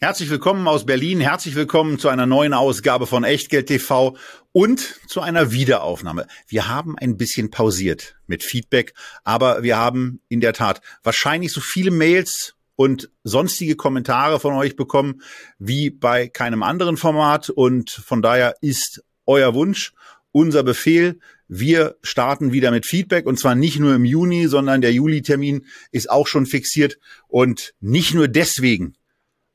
Herzlich willkommen aus Berlin, herzlich willkommen zu einer neuen Ausgabe von Echtgeld TV und zu einer Wiederaufnahme. Wir haben ein bisschen pausiert mit Feedback, aber wir haben in der Tat wahrscheinlich so viele Mails und sonstige Kommentare von euch bekommen wie bei keinem anderen Format und von daher ist euer Wunsch unser Befehl. Wir starten wieder mit Feedback und zwar nicht nur im Juni, sondern der Juli-Termin ist auch schon fixiert und nicht nur deswegen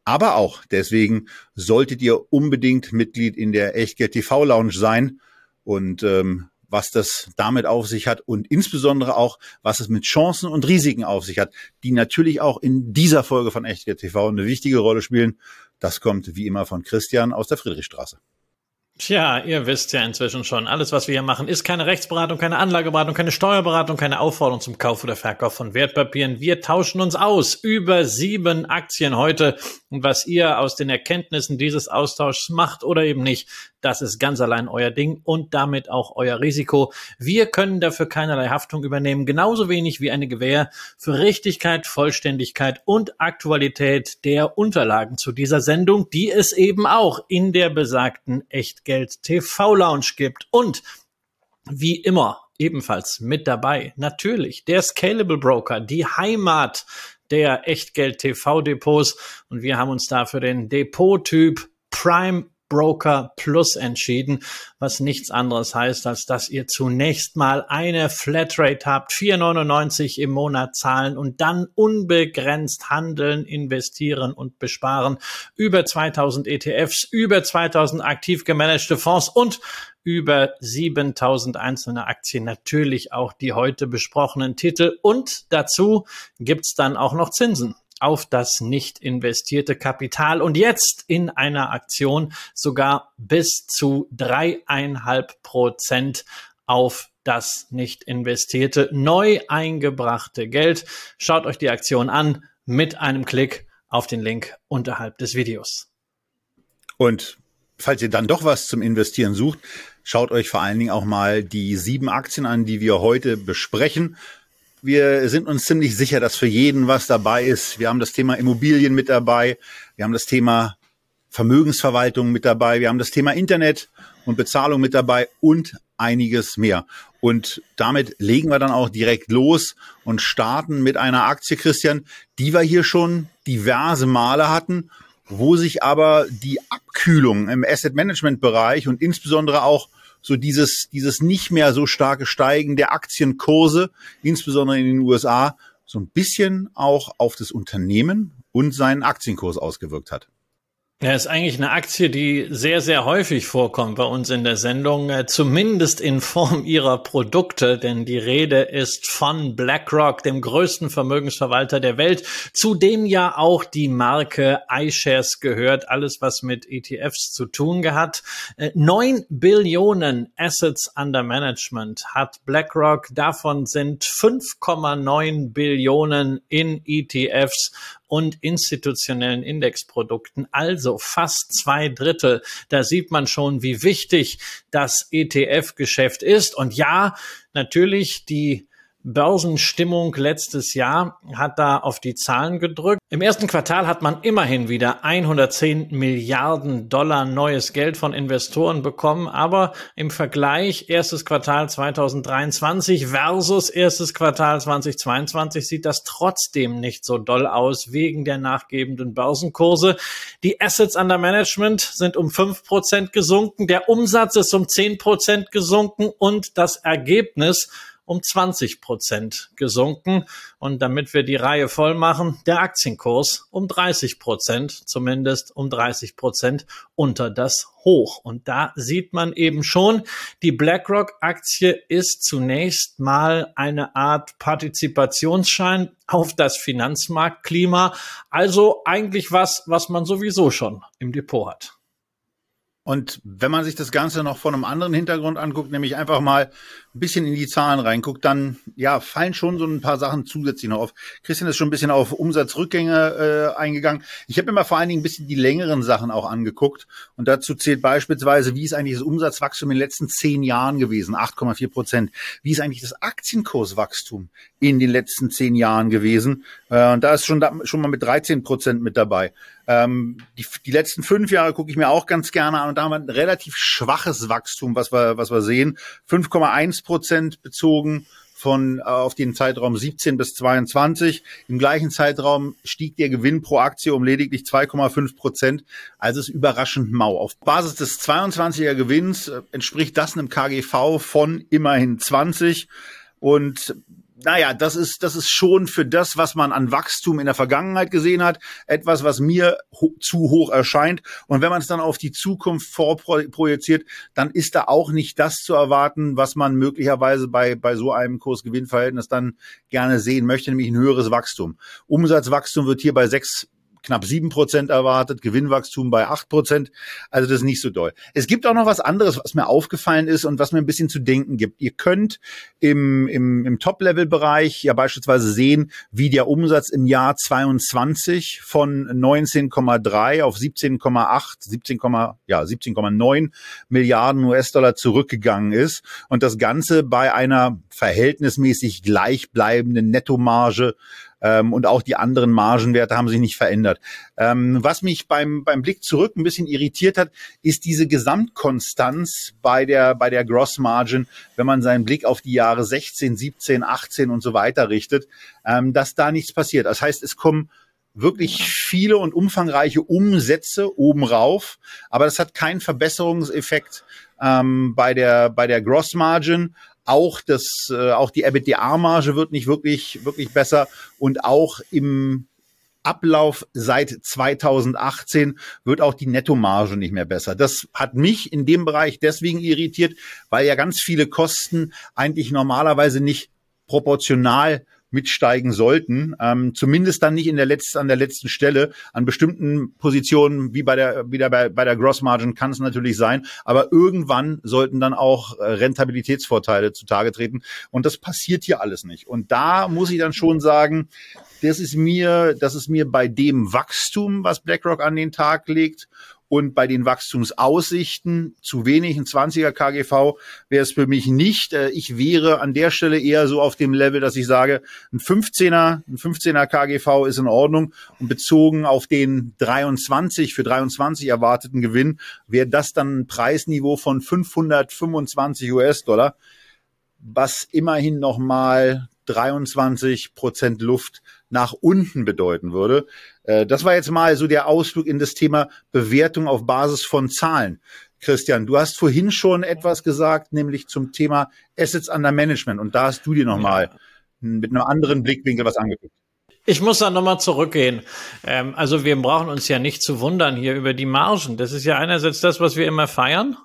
aber auch deswegen solltet ihr unbedingt Mitglied in der Echtgeld TV Lounge sein und ähm, was das damit auf sich hat und insbesondere auch, was es mit Chancen und Risiken auf sich hat, die natürlich auch in dieser Folge von Echtgeld TV eine wichtige Rolle spielen. Das kommt wie immer von Christian aus der Friedrichstraße. Tja, ihr wisst ja inzwischen schon, alles, was wir hier machen, ist keine Rechtsberatung, keine Anlageberatung, keine Steuerberatung, keine Aufforderung zum Kauf oder Verkauf von Wertpapieren. Wir tauschen uns aus über sieben Aktien heute. Und was ihr aus den Erkenntnissen dieses Austauschs macht oder eben nicht, das ist ganz allein euer Ding und damit auch euer Risiko. Wir können dafür keinerlei Haftung übernehmen, genauso wenig wie eine Gewähr für Richtigkeit, Vollständigkeit und Aktualität der Unterlagen zu dieser Sendung, die es eben auch in der besagten Echtgeld TV Lounge gibt. Und wie immer ebenfalls mit dabei natürlich der Scalable Broker, die Heimat der Echtgeld TV Depots und wir haben uns da für den Depot-Typ Prime Broker Plus entschieden, was nichts anderes heißt, als dass ihr zunächst mal eine Flatrate habt, 4,99 im Monat zahlen und dann unbegrenzt handeln, investieren und besparen. Über 2000 ETFs, über 2000 aktiv gemanagte Fonds und über 7000 einzelne Aktien, natürlich auch die heute besprochenen Titel. Und dazu gibt's dann auch noch Zinsen auf das nicht investierte Kapital und jetzt in einer Aktion sogar bis zu dreieinhalb Prozent auf das nicht investierte, neu eingebrachte Geld. Schaut euch die Aktion an mit einem Klick auf den Link unterhalb des Videos. Und falls ihr dann doch was zum Investieren sucht, schaut euch vor allen Dingen auch mal die sieben Aktien an, die wir heute besprechen. Wir sind uns ziemlich sicher, dass für jeden was dabei ist. Wir haben das Thema Immobilien mit dabei. Wir haben das Thema Vermögensverwaltung mit dabei. Wir haben das Thema Internet und Bezahlung mit dabei und einiges mehr. Und damit legen wir dann auch direkt los und starten mit einer Aktie, Christian, die wir hier schon diverse Male hatten, wo sich aber die Abkühlung im Asset Management Bereich und insbesondere auch so dieses, dieses nicht mehr so starke Steigen der Aktienkurse, insbesondere in den USA, so ein bisschen auch auf das Unternehmen und seinen Aktienkurs ausgewirkt hat. Ja, ist eigentlich eine Aktie, die sehr, sehr häufig vorkommt bei uns in der Sendung, äh, zumindest in Form ihrer Produkte, denn die Rede ist von BlackRock, dem größten Vermögensverwalter der Welt, zu dem ja auch die Marke iShares gehört, alles was mit ETFs zu tun hat. Äh, neun Billionen Assets under Management hat BlackRock, davon sind 5,9 Billionen in ETFs und institutionellen Indexprodukten, also fast zwei Drittel. Da sieht man schon, wie wichtig das ETF-Geschäft ist. Und ja, natürlich die Börsenstimmung letztes Jahr hat da auf die Zahlen gedrückt. Im ersten Quartal hat man immerhin wieder 110 Milliarden Dollar neues Geld von Investoren bekommen, aber im Vergleich erstes Quartal 2023 versus erstes Quartal 2022 sieht das trotzdem nicht so doll aus wegen der nachgebenden Börsenkurse. Die Assets under Management sind um fünf Prozent gesunken, der Umsatz ist um zehn Prozent gesunken und das Ergebnis um 20 Prozent gesunken. Und damit wir die Reihe voll machen, der Aktienkurs um 30 Prozent, zumindest um 30 Prozent unter das Hoch. Und da sieht man eben schon, die BlackRock-Aktie ist zunächst mal eine Art Partizipationsschein auf das Finanzmarktklima. Also eigentlich was, was man sowieso schon im Depot hat. Und wenn man sich das Ganze noch von einem anderen Hintergrund anguckt, nämlich einfach mal ein bisschen in die Zahlen reinguckt, dann ja, fallen schon so ein paar Sachen zusätzlich noch auf. Christian ist schon ein bisschen auf Umsatzrückgänge äh, eingegangen. Ich habe mir mal vor allen Dingen ein bisschen die längeren Sachen auch angeguckt. Und dazu zählt beispielsweise, wie ist eigentlich das Umsatzwachstum in den letzten zehn Jahren gewesen? 8,4 Prozent. Wie ist eigentlich das Aktienkurswachstum in den letzten zehn Jahren gewesen? Äh, und da ist schon, da, schon mal mit 13 Prozent mit dabei. Ähm, die, die letzten fünf Jahre gucke ich mir auch ganz gerne an und da haben wir ein relativ schwaches Wachstum, was wir, was wir sehen. 5,1 Prozent bezogen von äh, auf den Zeitraum 17 bis 22. Im gleichen Zeitraum stieg der Gewinn pro Aktie um lediglich 2,5 Prozent. Also ist überraschend mau. Auf Basis des 22er Gewinns äh, entspricht das einem KGV von immerhin 20. Und naja, das ist, das ist schon für das, was man an Wachstum in der Vergangenheit gesehen hat, etwas, was mir ho zu hoch erscheint. Und wenn man es dann auf die Zukunft vorprojiziert, dann ist da auch nicht das zu erwarten, was man möglicherweise bei, bei so einem Kursgewinnverhältnis dann gerne sehen möchte, nämlich ein höheres Wachstum. Umsatzwachstum wird hier bei sechs knapp sieben Prozent erwartet, Gewinnwachstum bei acht Prozent. Also das ist nicht so doll. Es gibt auch noch was anderes, was mir aufgefallen ist und was mir ein bisschen zu denken gibt. Ihr könnt im, im, im Top-Level-Bereich ja beispielsweise sehen, wie der Umsatz im Jahr 22 von 19,3 auf 17,8, 17, ja 17,9 Milliarden US-Dollar zurückgegangen ist und das Ganze bei einer verhältnismäßig gleichbleibenden Nettomarge ähm, und auch die anderen Margenwerte haben sich nicht verändert. Ähm, was mich beim, beim Blick zurück ein bisschen irritiert hat, ist diese Gesamtkonstanz bei der, bei der Gross Margin, wenn man seinen Blick auf die Jahre 16, 17, 18 und so weiter richtet, ähm, dass da nichts passiert. Das heißt, es kommen wirklich viele und umfangreiche Umsätze oben rauf, aber das hat keinen Verbesserungseffekt ähm, bei der bei der Gross Margin auch das, äh, auch die EBITDA-Marge wird nicht wirklich, wirklich besser und auch im Ablauf seit 2018 wird auch die Nettomarge nicht mehr besser. Das hat mich in dem Bereich deswegen irritiert, weil ja ganz viele Kosten eigentlich normalerweise nicht proportional mitsteigen sollten. Ähm, zumindest dann nicht in der letzten, an der letzten Stelle. An bestimmten Positionen, wie bei der, wieder bei, bei der Gross Margin kann es natürlich sein. Aber irgendwann sollten dann auch äh, Rentabilitätsvorteile zutage treten. Und das passiert hier alles nicht. Und da muss ich dann schon sagen, das ist mir, das ist mir bei dem Wachstum, was BlackRock an den Tag legt und bei den Wachstumsaussichten zu wenig, ein 20er KGV wäre es für mich nicht. Äh, ich wäre an der Stelle eher so auf dem Level, dass ich sage, ein 15er, ein 15er KGV ist in Ordnung und bezogen auf den 23 für 23 erwarteten Gewinn wäre das dann ein Preisniveau von 525 US-Dollar, was immerhin nochmal 23 Prozent Luft nach unten bedeuten würde. Äh, das war jetzt mal so der Ausflug in das Thema Bewertung auf Basis von Zahlen. Christian, du hast vorhin schon etwas gesagt, nämlich zum Thema Assets under Management. Und da hast du dir nochmal ja. mit einem anderen Blickwinkel was angeguckt. Ich muss da nochmal zurückgehen. Ähm, also wir brauchen uns ja nicht zu wundern hier über die Margen. Das ist ja einerseits das, was wir immer feiern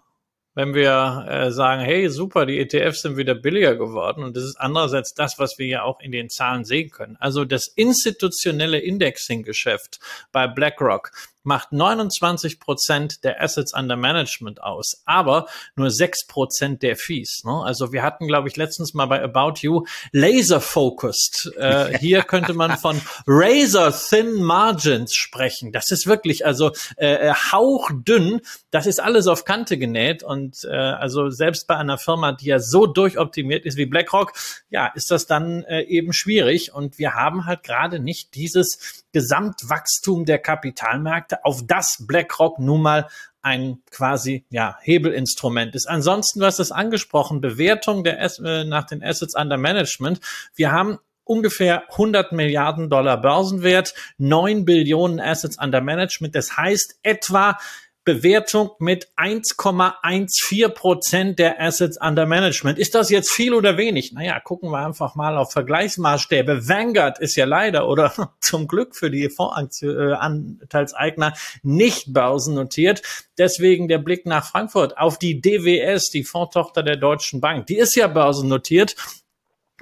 wenn wir äh, sagen, hey, super, die ETFs sind wieder billiger geworden. Und das ist andererseits das, was wir ja auch in den Zahlen sehen können. Also das institutionelle Indexing-Geschäft bei BlackRock macht 29 Prozent der Assets under Management aus, aber nur 6 Prozent der Fees. Ne? Also wir hatten, glaube ich, letztens mal bei About You laser focused. Äh, hier könnte man von razor thin margins sprechen. Das ist wirklich also äh, äh, hauchdünn. Das ist alles auf Kante genäht und äh, also selbst bei einer Firma, die ja so durchoptimiert ist wie BlackRock, ja, ist das dann äh, eben schwierig und wir haben halt gerade nicht dieses Gesamtwachstum der Kapitalmärkte, auf das BlackRock nun mal ein quasi ja Hebelinstrument ist. Ansonsten, hast es angesprochen, Bewertung der äh, nach den Assets under Management. Wir haben ungefähr 100 Milliarden Dollar Börsenwert, 9 Billionen Assets under Management. Das heißt etwa Bewertung mit 1,14 Prozent der Assets under Management. Ist das jetzt viel oder wenig? Naja, gucken wir einfach mal auf Vergleichsmaßstäbe. Vanguard ist ja leider oder zum Glück für die Fondsanteilseigner nicht börsennotiert. Deswegen der Blick nach Frankfurt auf die DWS, die Fondtochter der Deutschen Bank. Die ist ja börsennotiert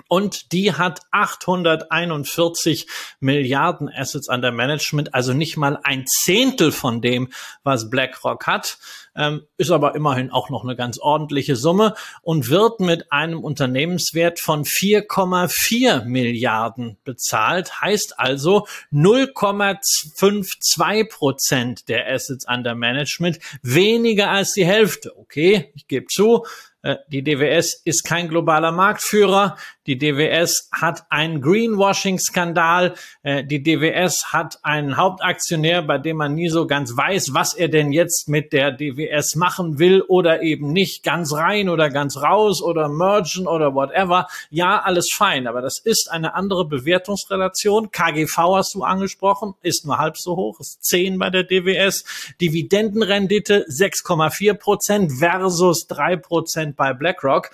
und die hat 841 Milliarden Assets under Management, also nicht mal ein Zehntel von dem, was BlackRock hat. Ähm, ist aber immerhin auch noch eine ganz ordentliche Summe und wird mit einem Unternehmenswert von 4,4 Milliarden bezahlt, heißt also 0,52 Prozent der Assets under Management, weniger als die Hälfte. Okay, ich gebe zu, äh, die DWS ist kein globaler Marktführer. Die DWS hat einen Greenwashing-Skandal. Äh, die DWS hat einen Hauptaktionär, bei dem man nie so ganz weiß, was er denn jetzt mit der DWS machen will oder eben nicht. Ganz rein oder ganz raus oder mergen oder whatever. Ja, alles fein. Aber das ist eine andere Bewertungsrelation. KGV hast du angesprochen, ist nur halb so hoch, ist 10 bei der DWS. Dividendenrendite 6,4 Prozent versus 3 Prozent bei BlackRock.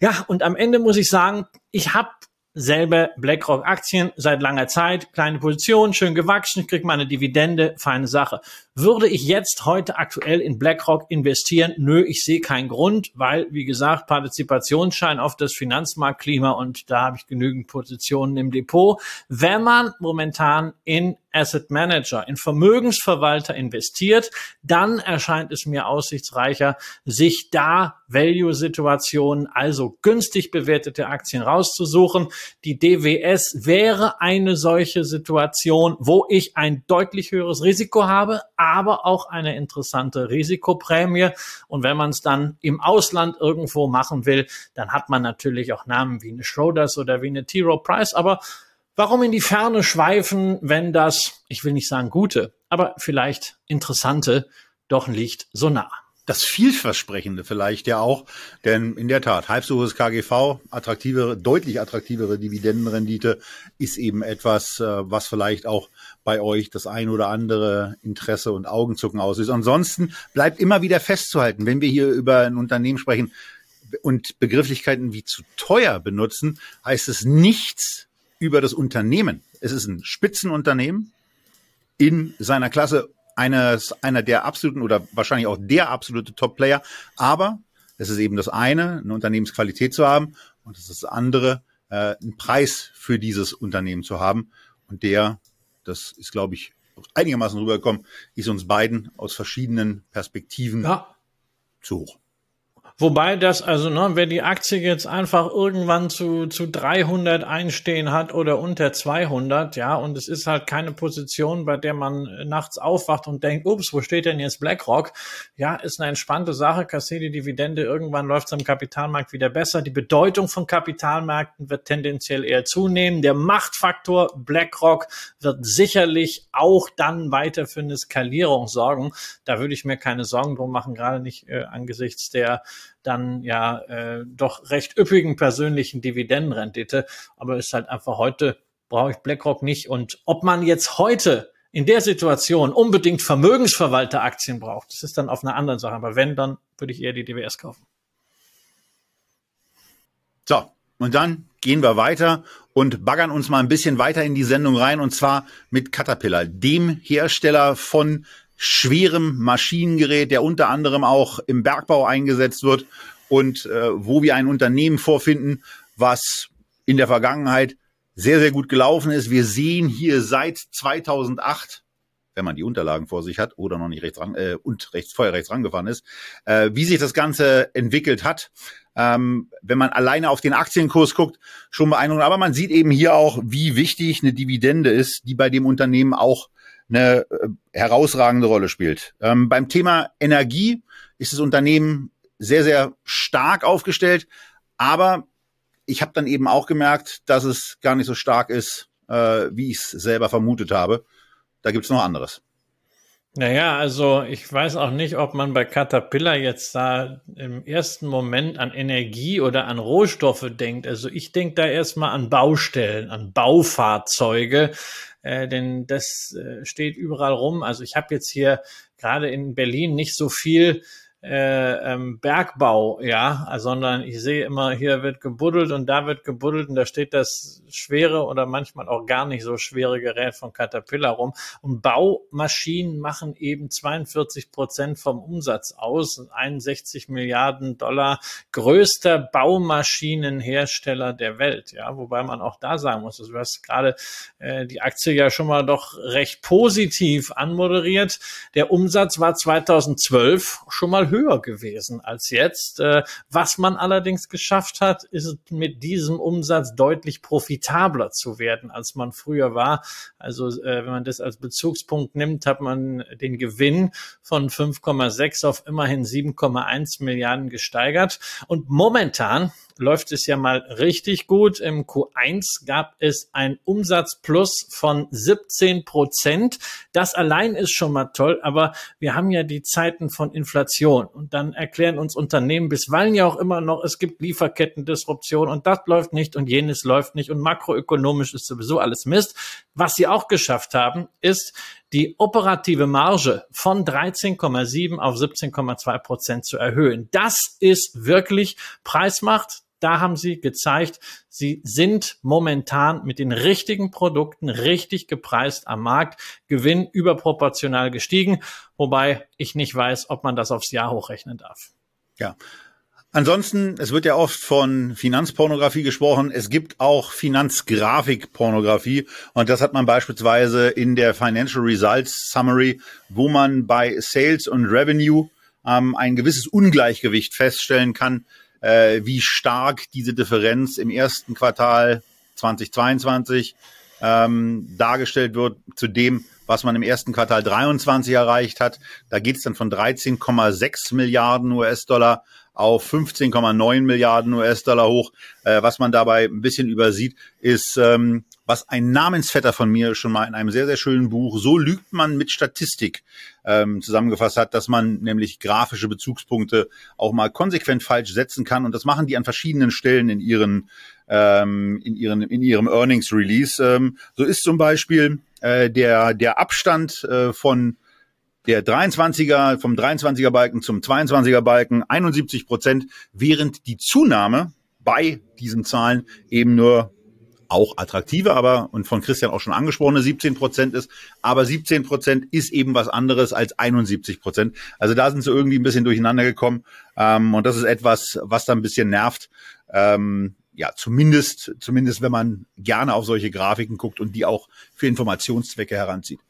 Ja, und am Ende muss ich sagen, ich habe selber BlackRock Aktien seit langer Zeit, kleine Position, schön gewachsen, ich kriege meine Dividende, feine Sache. Würde ich jetzt heute aktuell in BlackRock investieren? Nö, ich sehe keinen Grund, weil, wie gesagt, Partizipationsschein auf das Finanzmarktklima und da habe ich genügend Positionen im Depot. Wenn man momentan in Asset Manager, in Vermögensverwalter investiert, dann erscheint es mir aussichtsreicher, sich da Value-Situationen, also günstig bewertete Aktien rauszusuchen. Die DWS wäre eine solche Situation, wo ich ein deutlich höheres Risiko habe, aber auch eine interessante Risikoprämie. Und wenn man es dann im Ausland irgendwo machen will, dann hat man natürlich auch Namen wie eine Schroders oder wie eine T. Rowe Price. Aber warum in die Ferne schweifen, wenn das, ich will nicht sagen gute, aber vielleicht interessante doch liegt so nah? Das vielversprechende vielleicht ja auch, denn in der Tat, halb so hohes KGV, attraktivere, deutlich attraktivere Dividendenrendite ist eben etwas, äh, was vielleicht auch bei euch das ein oder andere Interesse und Augenzucken auslöst. Ansonsten bleibt immer wieder festzuhalten, wenn wir hier über ein Unternehmen sprechen und Begrifflichkeiten wie zu teuer benutzen, heißt es nichts über das Unternehmen. Es ist ein Spitzenunternehmen in seiner Klasse eines, einer der absoluten oder wahrscheinlich auch der absolute Top-Player. Aber es ist eben das eine, eine Unternehmensqualität zu haben und es ist das andere, äh, einen Preis für dieses Unternehmen zu haben. Und der, das ist, glaube ich, einigermaßen rübergekommen, ist uns beiden aus verschiedenen Perspektiven ja. zu hoch. Wobei das, also, ne, wer die Aktie jetzt einfach irgendwann zu, zu 300 einstehen hat oder unter 200, ja, und es ist halt keine Position, bei der man nachts aufwacht und denkt, ups, wo steht denn jetzt BlackRock? Ja, ist eine entspannte Sache, kassiert die Dividende, irgendwann läuft es am Kapitalmarkt wieder besser. Die Bedeutung von Kapitalmärkten wird tendenziell eher zunehmen. Der Machtfaktor BlackRock wird sicherlich auch dann weiter für eine Skalierung sorgen. Da würde ich mir keine Sorgen drum machen, gerade nicht äh, angesichts der dann ja äh, doch recht üppigen persönlichen Dividendenrendite. Aber ist halt einfach heute brauche ich BlackRock nicht. Und ob man jetzt heute in der Situation unbedingt Vermögensverwalteraktien braucht, das ist dann auf einer anderen Sache. Aber wenn, dann würde ich eher die DWS kaufen. So, und dann gehen wir weiter und baggern uns mal ein bisschen weiter in die Sendung rein und zwar mit Caterpillar, dem Hersteller von schwerem Maschinengerät, der unter anderem auch im Bergbau eingesetzt wird und äh, wo wir ein Unternehmen vorfinden, was in der Vergangenheit sehr, sehr gut gelaufen ist. Wir sehen hier seit 2008 wenn man die Unterlagen vor sich hat oder noch nicht rechts ran, äh, und rechts vorher rechts rangefahren ist, äh, wie sich das Ganze entwickelt hat. Ähm, wenn man alleine auf den Aktienkurs guckt, schon beeindruckend. Aber man sieht eben hier auch, wie wichtig eine Dividende ist, die bei dem Unternehmen auch eine äh, herausragende Rolle spielt. Ähm, beim Thema Energie ist das Unternehmen sehr, sehr stark aufgestellt, aber ich habe dann eben auch gemerkt, dass es gar nicht so stark ist, äh, wie ich es selber vermutet habe. Da gibt's noch anderes. Naja, also ich weiß auch nicht, ob man bei Caterpillar jetzt da im ersten Moment an Energie oder an Rohstoffe denkt. Also ich denke da erstmal an Baustellen, an Baufahrzeuge, äh, denn das äh, steht überall rum. Also ich habe jetzt hier gerade in Berlin nicht so viel äh, ähm, Bergbau, ja, sondern ich sehe immer, hier wird gebuddelt und da wird gebuddelt und da steht das schwere oder manchmal auch gar nicht so schwere Gerät von Caterpillar rum. Und Baumaschinen machen eben 42 Prozent vom Umsatz aus, 61 Milliarden Dollar, größter Baumaschinenhersteller der Welt, ja, wobei man auch da sagen muss, du hast gerade äh, die Aktie ja schon mal doch recht positiv anmoderiert. Der Umsatz war 2012 schon mal höher gewesen als jetzt. Äh, was man allerdings geschafft hat, ist mit diesem Umsatz deutlich profitabler zu werden, als man früher war. Also äh, wenn man das als Bezugspunkt nimmt, hat man den Gewinn von 5,6 auf immerhin 7,1 Milliarden gesteigert. Und momentan läuft es ja mal richtig gut. Im Q1 gab es ein Umsatzplus von 17 Prozent. Das allein ist schon mal toll, aber wir haben ja die Zeiten von Inflation und dann erklären uns Unternehmen bisweilen ja auch immer noch, es gibt Lieferkettendisruption und das läuft nicht und jenes läuft nicht und makroökonomisch ist sowieso alles Mist. Was sie auch geschafft haben, ist die operative Marge von 13,7 auf 17,2 Prozent zu erhöhen. Das ist wirklich Preismacht da haben sie gezeigt, sie sind momentan mit den richtigen Produkten richtig gepreist am Markt, Gewinn überproportional gestiegen, wobei ich nicht weiß, ob man das aufs Jahr hochrechnen darf. Ja. Ansonsten, es wird ja oft von Finanzpornografie gesprochen. Es gibt auch Finanzgrafikpornografie. Und das hat man beispielsweise in der Financial Results Summary, wo man bei Sales und Revenue ähm, ein gewisses Ungleichgewicht feststellen kann äh, wie stark diese Differenz im ersten Quartal 2022 ähm, dargestellt wird zu dem, was man im ersten Quartal 23 erreicht hat. Da geht es dann von 13,6 Milliarden US-Dollar auf 15,9 Milliarden US-Dollar hoch. Äh, was man dabei ein bisschen übersieht, ist, ähm, was ein Namensvetter von mir schon mal in einem sehr, sehr schönen Buch, So lügt man mit Statistik, ähm, zusammengefasst hat, dass man nämlich grafische Bezugspunkte auch mal konsequent falsch setzen kann. Und das machen die an verschiedenen Stellen in ihren, ähm, in ihren, in ihrem Earnings Release. Ähm, so ist zum Beispiel äh, der, der Abstand äh, von der 23er, vom 23er Balken zum 22er Balken 71 Prozent, während die Zunahme bei diesen Zahlen eben nur auch attraktive, aber und von Christian auch schon angesprochene 17 Prozent ist. Aber 17 Prozent ist eben was anderes als 71 Prozent. Also da sind sie irgendwie ein bisschen durcheinander gekommen. Ähm, und das ist etwas, was da ein bisschen nervt. Ähm, ja, zumindest, zumindest wenn man gerne auf solche Grafiken guckt und die auch für Informationszwecke heranzieht.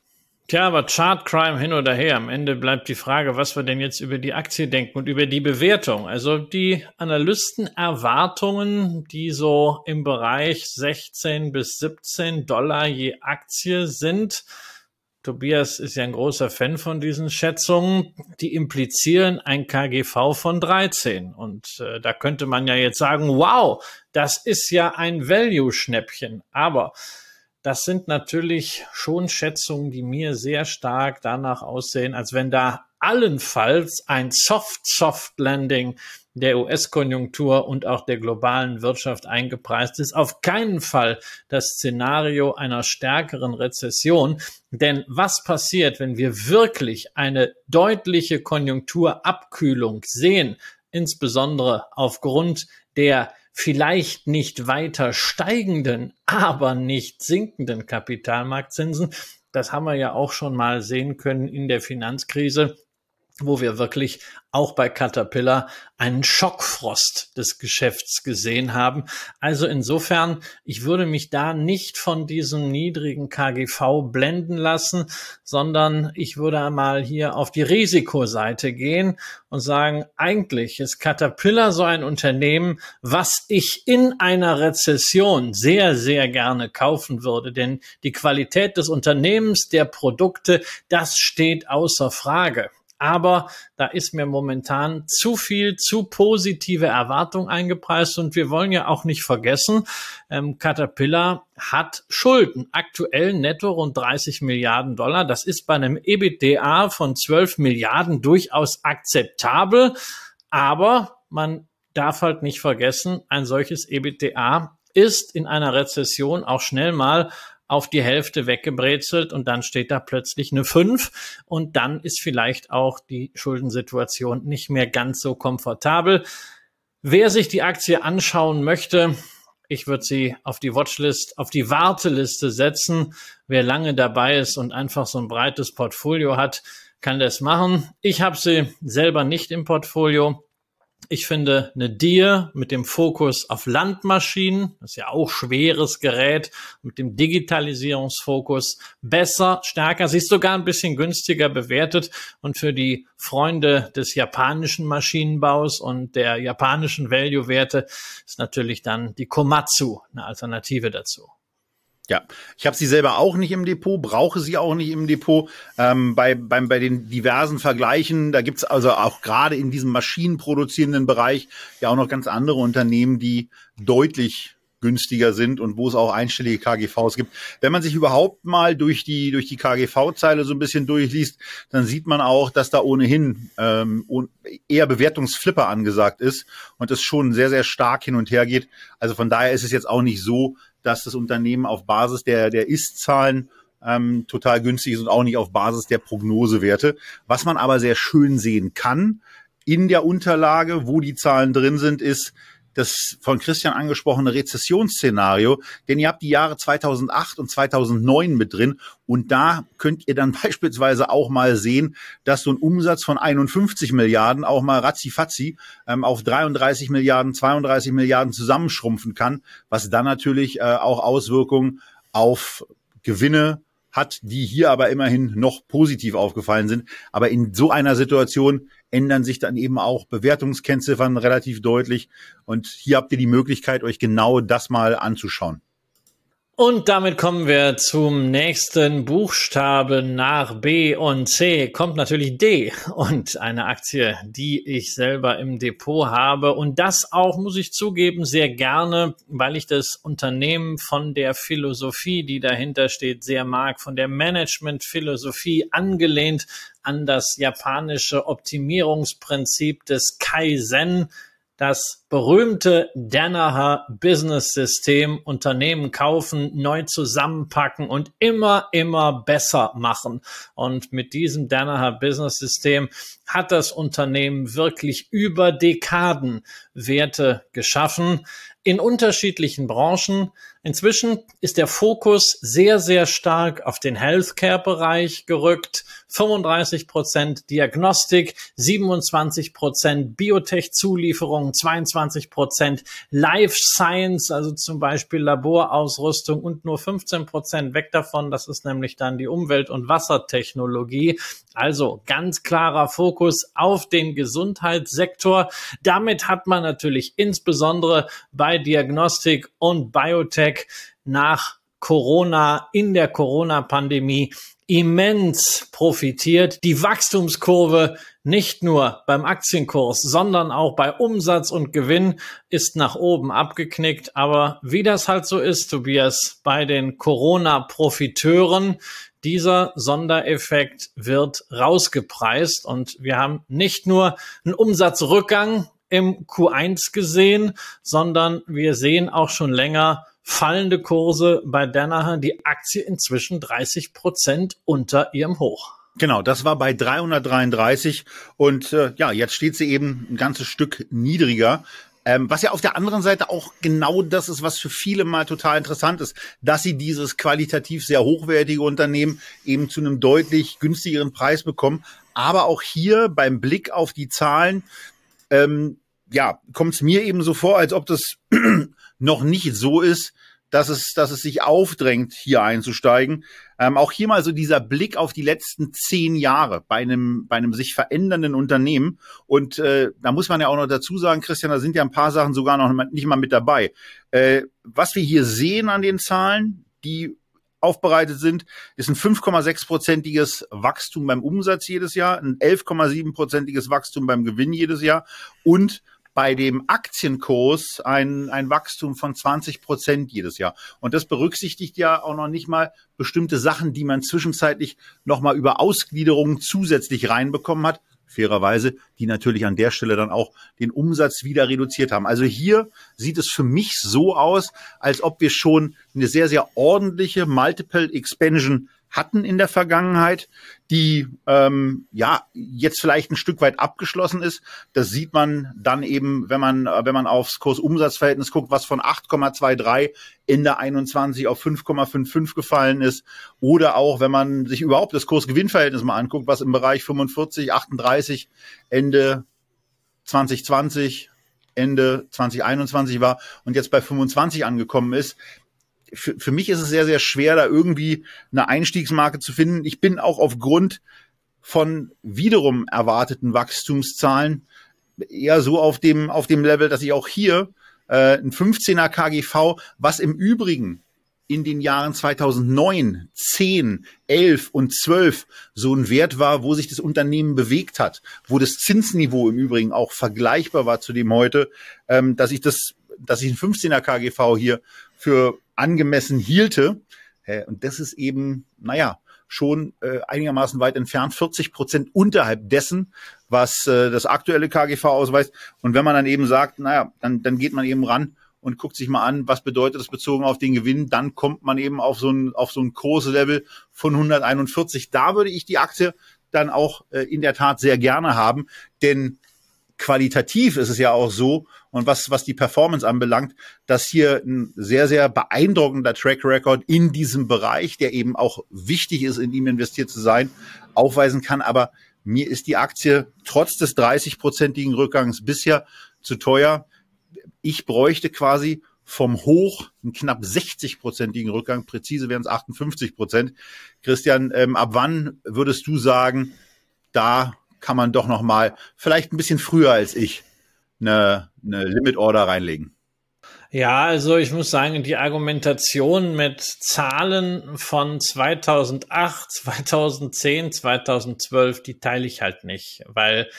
Tja, aber Chart Crime hin oder her. Am Ende bleibt die Frage, was wir denn jetzt über die Aktie denken und über die Bewertung. Also die Analystenerwartungen, die so im Bereich 16 bis 17 Dollar je Aktie sind. Tobias ist ja ein großer Fan von diesen Schätzungen. Die implizieren ein KGV von 13. Und äh, da könnte man ja jetzt sagen, wow, das ist ja ein Value-Schnäppchen. Aber das sind natürlich schon Schätzungen, die mir sehr stark danach aussehen, als wenn da allenfalls ein Soft-Soft-Landing der US-Konjunktur und auch der globalen Wirtschaft eingepreist ist. Auf keinen Fall das Szenario einer stärkeren Rezession. Denn was passiert, wenn wir wirklich eine deutliche Konjunkturabkühlung sehen, insbesondere aufgrund der vielleicht nicht weiter steigenden, aber nicht sinkenden Kapitalmarktzinsen. Das haben wir ja auch schon mal sehen können in der Finanzkrise wo wir wirklich auch bei Caterpillar einen Schockfrost des Geschäfts gesehen haben. Also insofern, ich würde mich da nicht von diesem niedrigen KGV blenden lassen, sondern ich würde mal hier auf die Risikoseite gehen und sagen, eigentlich ist Caterpillar so ein Unternehmen, was ich in einer Rezession sehr, sehr gerne kaufen würde, denn die Qualität des Unternehmens, der Produkte, das steht außer Frage. Aber da ist mir momentan zu viel, zu positive Erwartung eingepreist und wir wollen ja auch nicht vergessen, ähm, Caterpillar hat Schulden. Aktuell netto rund 30 Milliarden Dollar. Das ist bei einem EBITDA von 12 Milliarden durchaus akzeptabel. Aber man darf halt nicht vergessen, ein solches EBITDA ist in einer Rezession auch schnell mal auf die Hälfte weggebrezelt und dann steht da plötzlich eine 5 und dann ist vielleicht auch die Schuldensituation nicht mehr ganz so komfortabel. Wer sich die Aktie anschauen möchte, ich würde sie auf die Watchlist, auf die Warteliste setzen. Wer lange dabei ist und einfach so ein breites Portfolio hat, kann das machen. Ich habe sie selber nicht im Portfolio. Ich finde eine Dir mit dem Fokus auf Landmaschinen, das ist ja auch schweres Gerät, mit dem Digitalisierungsfokus besser, stärker. Sie ist sogar ein bisschen günstiger bewertet und für die Freunde des japanischen Maschinenbaus und der japanischen Value-Werte ist natürlich dann die Komatsu eine Alternative dazu. Ja, ich habe sie selber auch nicht im Depot, brauche sie auch nicht im Depot. Ähm, bei, beim, bei den diversen Vergleichen, da gibt's also auch gerade in diesem maschinenproduzierenden Bereich ja auch noch ganz andere Unternehmen, die deutlich günstiger sind und wo es auch einstellige KGVs gibt. Wenn man sich überhaupt mal durch die durch die KGV-Zeile so ein bisschen durchliest, dann sieht man auch, dass da ohnehin ähm, eher Bewertungsflipper angesagt ist und es schon sehr sehr stark hin und her geht. Also von daher ist es jetzt auch nicht so, dass das Unternehmen auf Basis der, der Ist-Zahlen ähm, total günstig ist und auch nicht auf Basis der Prognosewerte. Was man aber sehr schön sehen kann in der Unterlage, wo die Zahlen drin sind, ist, das von Christian angesprochene Rezessionsszenario, denn ihr habt die Jahre 2008 und 2009 mit drin und da könnt ihr dann beispielsweise auch mal sehen, dass so ein Umsatz von 51 Milliarden auch mal ratzifatzi ähm, auf 33 Milliarden, 32 Milliarden zusammenschrumpfen kann, was dann natürlich äh, auch Auswirkungen auf Gewinne hat, die hier aber immerhin noch positiv aufgefallen sind. Aber in so einer Situation ändern sich dann eben auch Bewertungskennziffern relativ deutlich. Und hier habt ihr die Möglichkeit, euch genau das mal anzuschauen. Und damit kommen wir zum nächsten Buchstaben nach B und C. Kommt natürlich D und eine Aktie, die ich selber im Depot habe. Und das auch, muss ich zugeben, sehr gerne, weil ich das Unternehmen von der Philosophie, die dahinter steht, sehr mag. Von der Managementphilosophie angelehnt an das japanische Optimierungsprinzip des Kaizen das berühmte Danaher Business System Unternehmen kaufen, neu zusammenpacken und immer, immer besser machen. Und mit diesem Danaher Business System hat das Unternehmen wirklich über Dekaden Werte geschaffen in unterschiedlichen Branchen. Inzwischen ist der Fokus sehr, sehr stark auf den Healthcare-Bereich gerückt. 35 Prozent Diagnostik, 27 Prozent Biotech-Zulieferung, 22 Prozent Life Science, also zum Beispiel Laborausrüstung und nur 15 Prozent weg davon. Das ist nämlich dann die Umwelt- und Wassertechnologie. Also ganz klarer Fokus auf den Gesundheitssektor. Damit hat man natürlich insbesondere bei Diagnostik und Biotech nach Corona, in der Corona-Pandemie immens profitiert. Die Wachstumskurve nicht nur beim Aktienkurs, sondern auch bei Umsatz und Gewinn ist nach oben abgeknickt. Aber wie das halt so ist, Tobias, bei den Corona-Profiteuren, dieser Sondereffekt wird rausgepreist und wir haben nicht nur einen Umsatzrückgang im Q1 gesehen, sondern wir sehen auch schon länger fallende Kurse bei Danaher, die Aktie inzwischen 30 Prozent unter ihrem Hoch. Genau, das war bei 333 und äh, ja, jetzt steht sie eben ein ganzes Stück niedriger. Ähm, was ja auf der anderen Seite auch genau das ist, was für viele mal total interessant ist, dass sie dieses qualitativ sehr hochwertige Unternehmen eben zu einem deutlich günstigeren Preis bekommen. Aber auch hier beim Blick auf die Zahlen, ähm, ja, kommt es mir eben so vor, als ob das noch nicht so ist, dass es, dass es sich aufdrängt, hier einzusteigen. Ähm, auch hier mal so dieser Blick auf die letzten zehn Jahre bei einem, bei einem sich verändernden Unternehmen. Und äh, da muss man ja auch noch dazu sagen, Christian, da sind ja ein paar Sachen sogar noch nicht mal mit dabei. Äh, was wir hier sehen an den Zahlen, die aufbereitet sind, ist ein 5,6-prozentiges Wachstum beim Umsatz jedes Jahr, ein 11,7-prozentiges Wachstum beim Gewinn jedes Jahr und bei dem Aktienkurs ein, ein Wachstum von 20 Prozent jedes Jahr. Und das berücksichtigt ja auch noch nicht mal bestimmte Sachen, die man zwischenzeitlich noch mal über Ausgliederungen zusätzlich reinbekommen hat. fairerweise, die natürlich an der Stelle dann auch den Umsatz wieder reduziert haben. Also hier sieht es für mich so aus, als ob wir schon eine sehr, sehr ordentliche Multiple Expansion hatten in der Vergangenheit, die ähm, ja jetzt vielleicht ein Stück weit abgeschlossen ist. Das sieht man dann eben, wenn man wenn man aufs Kursumsatzverhältnis guckt, was von 8,23 Ende 21 auf 5,55 gefallen ist, oder auch wenn man sich überhaupt das Kursgewinnverhältnis mal anguckt, was im Bereich 45, 38 Ende 2020 Ende 2021 war und jetzt bei 25 angekommen ist, für, für mich ist es sehr, sehr schwer, da irgendwie eine Einstiegsmarke zu finden. Ich bin auch aufgrund von wiederum erwarteten Wachstumszahlen eher so auf dem, auf dem Level, dass ich auch hier äh, ein 15er KGV, was im Übrigen in den Jahren 2009, 10, 11 und 12 so ein Wert war, wo sich das Unternehmen bewegt hat, wo das Zinsniveau im Übrigen auch vergleichbar war zu dem heute, ähm, dass ich das, dass ich ein 15er KGV hier für angemessen hielte. Und das ist eben, naja, schon äh, einigermaßen weit entfernt, 40 Prozent unterhalb dessen, was äh, das aktuelle KGV ausweist. Und wenn man dann eben sagt, naja, dann, dann geht man eben ran und guckt sich mal an, was bedeutet das bezogen auf den Gewinn, dann kommt man eben auf so ein, auf so ein Kurslevel von 141. Da würde ich die Aktie dann auch äh, in der Tat sehr gerne haben, denn qualitativ ist es ja auch so, und was, was die Performance anbelangt, dass hier ein sehr, sehr beeindruckender Track Record in diesem Bereich, der eben auch wichtig ist, in ihm investiert zu sein, aufweisen kann. Aber mir ist die Aktie trotz des 30-prozentigen Rückgangs bisher zu teuer. Ich bräuchte quasi vom Hoch einen knapp 60-prozentigen Rückgang, präzise wären es 58 Prozent. Christian, ähm, ab wann würdest du sagen, da kann man doch noch mal vielleicht ein bisschen früher als ich eine, eine Limit Order reinlegen. Ja, also ich muss sagen, die Argumentation mit Zahlen von 2008, 2010, 2012, die teile ich halt nicht, weil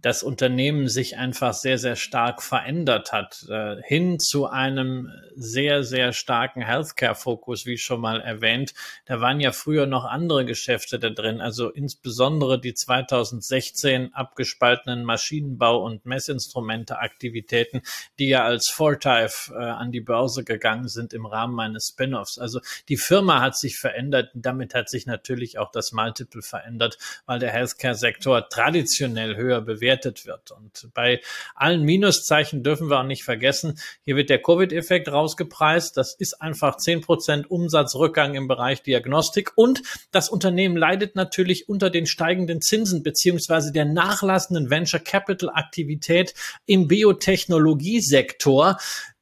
das Unternehmen sich einfach sehr, sehr stark verändert hat, äh, hin zu einem sehr, sehr starken Healthcare-Fokus, wie schon mal erwähnt. Da waren ja früher noch andere Geschäfte da drin, also insbesondere die 2016 abgespaltenen Maschinenbau- und Messinstrumente-Aktivitäten, die ja als Fortive äh, an die Börse gegangen sind im Rahmen meines Spin-offs. Also die Firma hat sich verändert und damit hat sich natürlich auch das Multiple verändert, weil der Healthcare-Sektor traditionell höher bewegt bewertet wird. Und bei allen Minuszeichen dürfen wir auch nicht vergessen, hier wird der Covid-Effekt rausgepreist. Das ist einfach zehn Prozent Umsatzrückgang im Bereich Diagnostik. Und das Unternehmen leidet natürlich unter den steigenden Zinsen beziehungsweise der nachlassenden Venture Capital Aktivität im Biotechnologiesektor.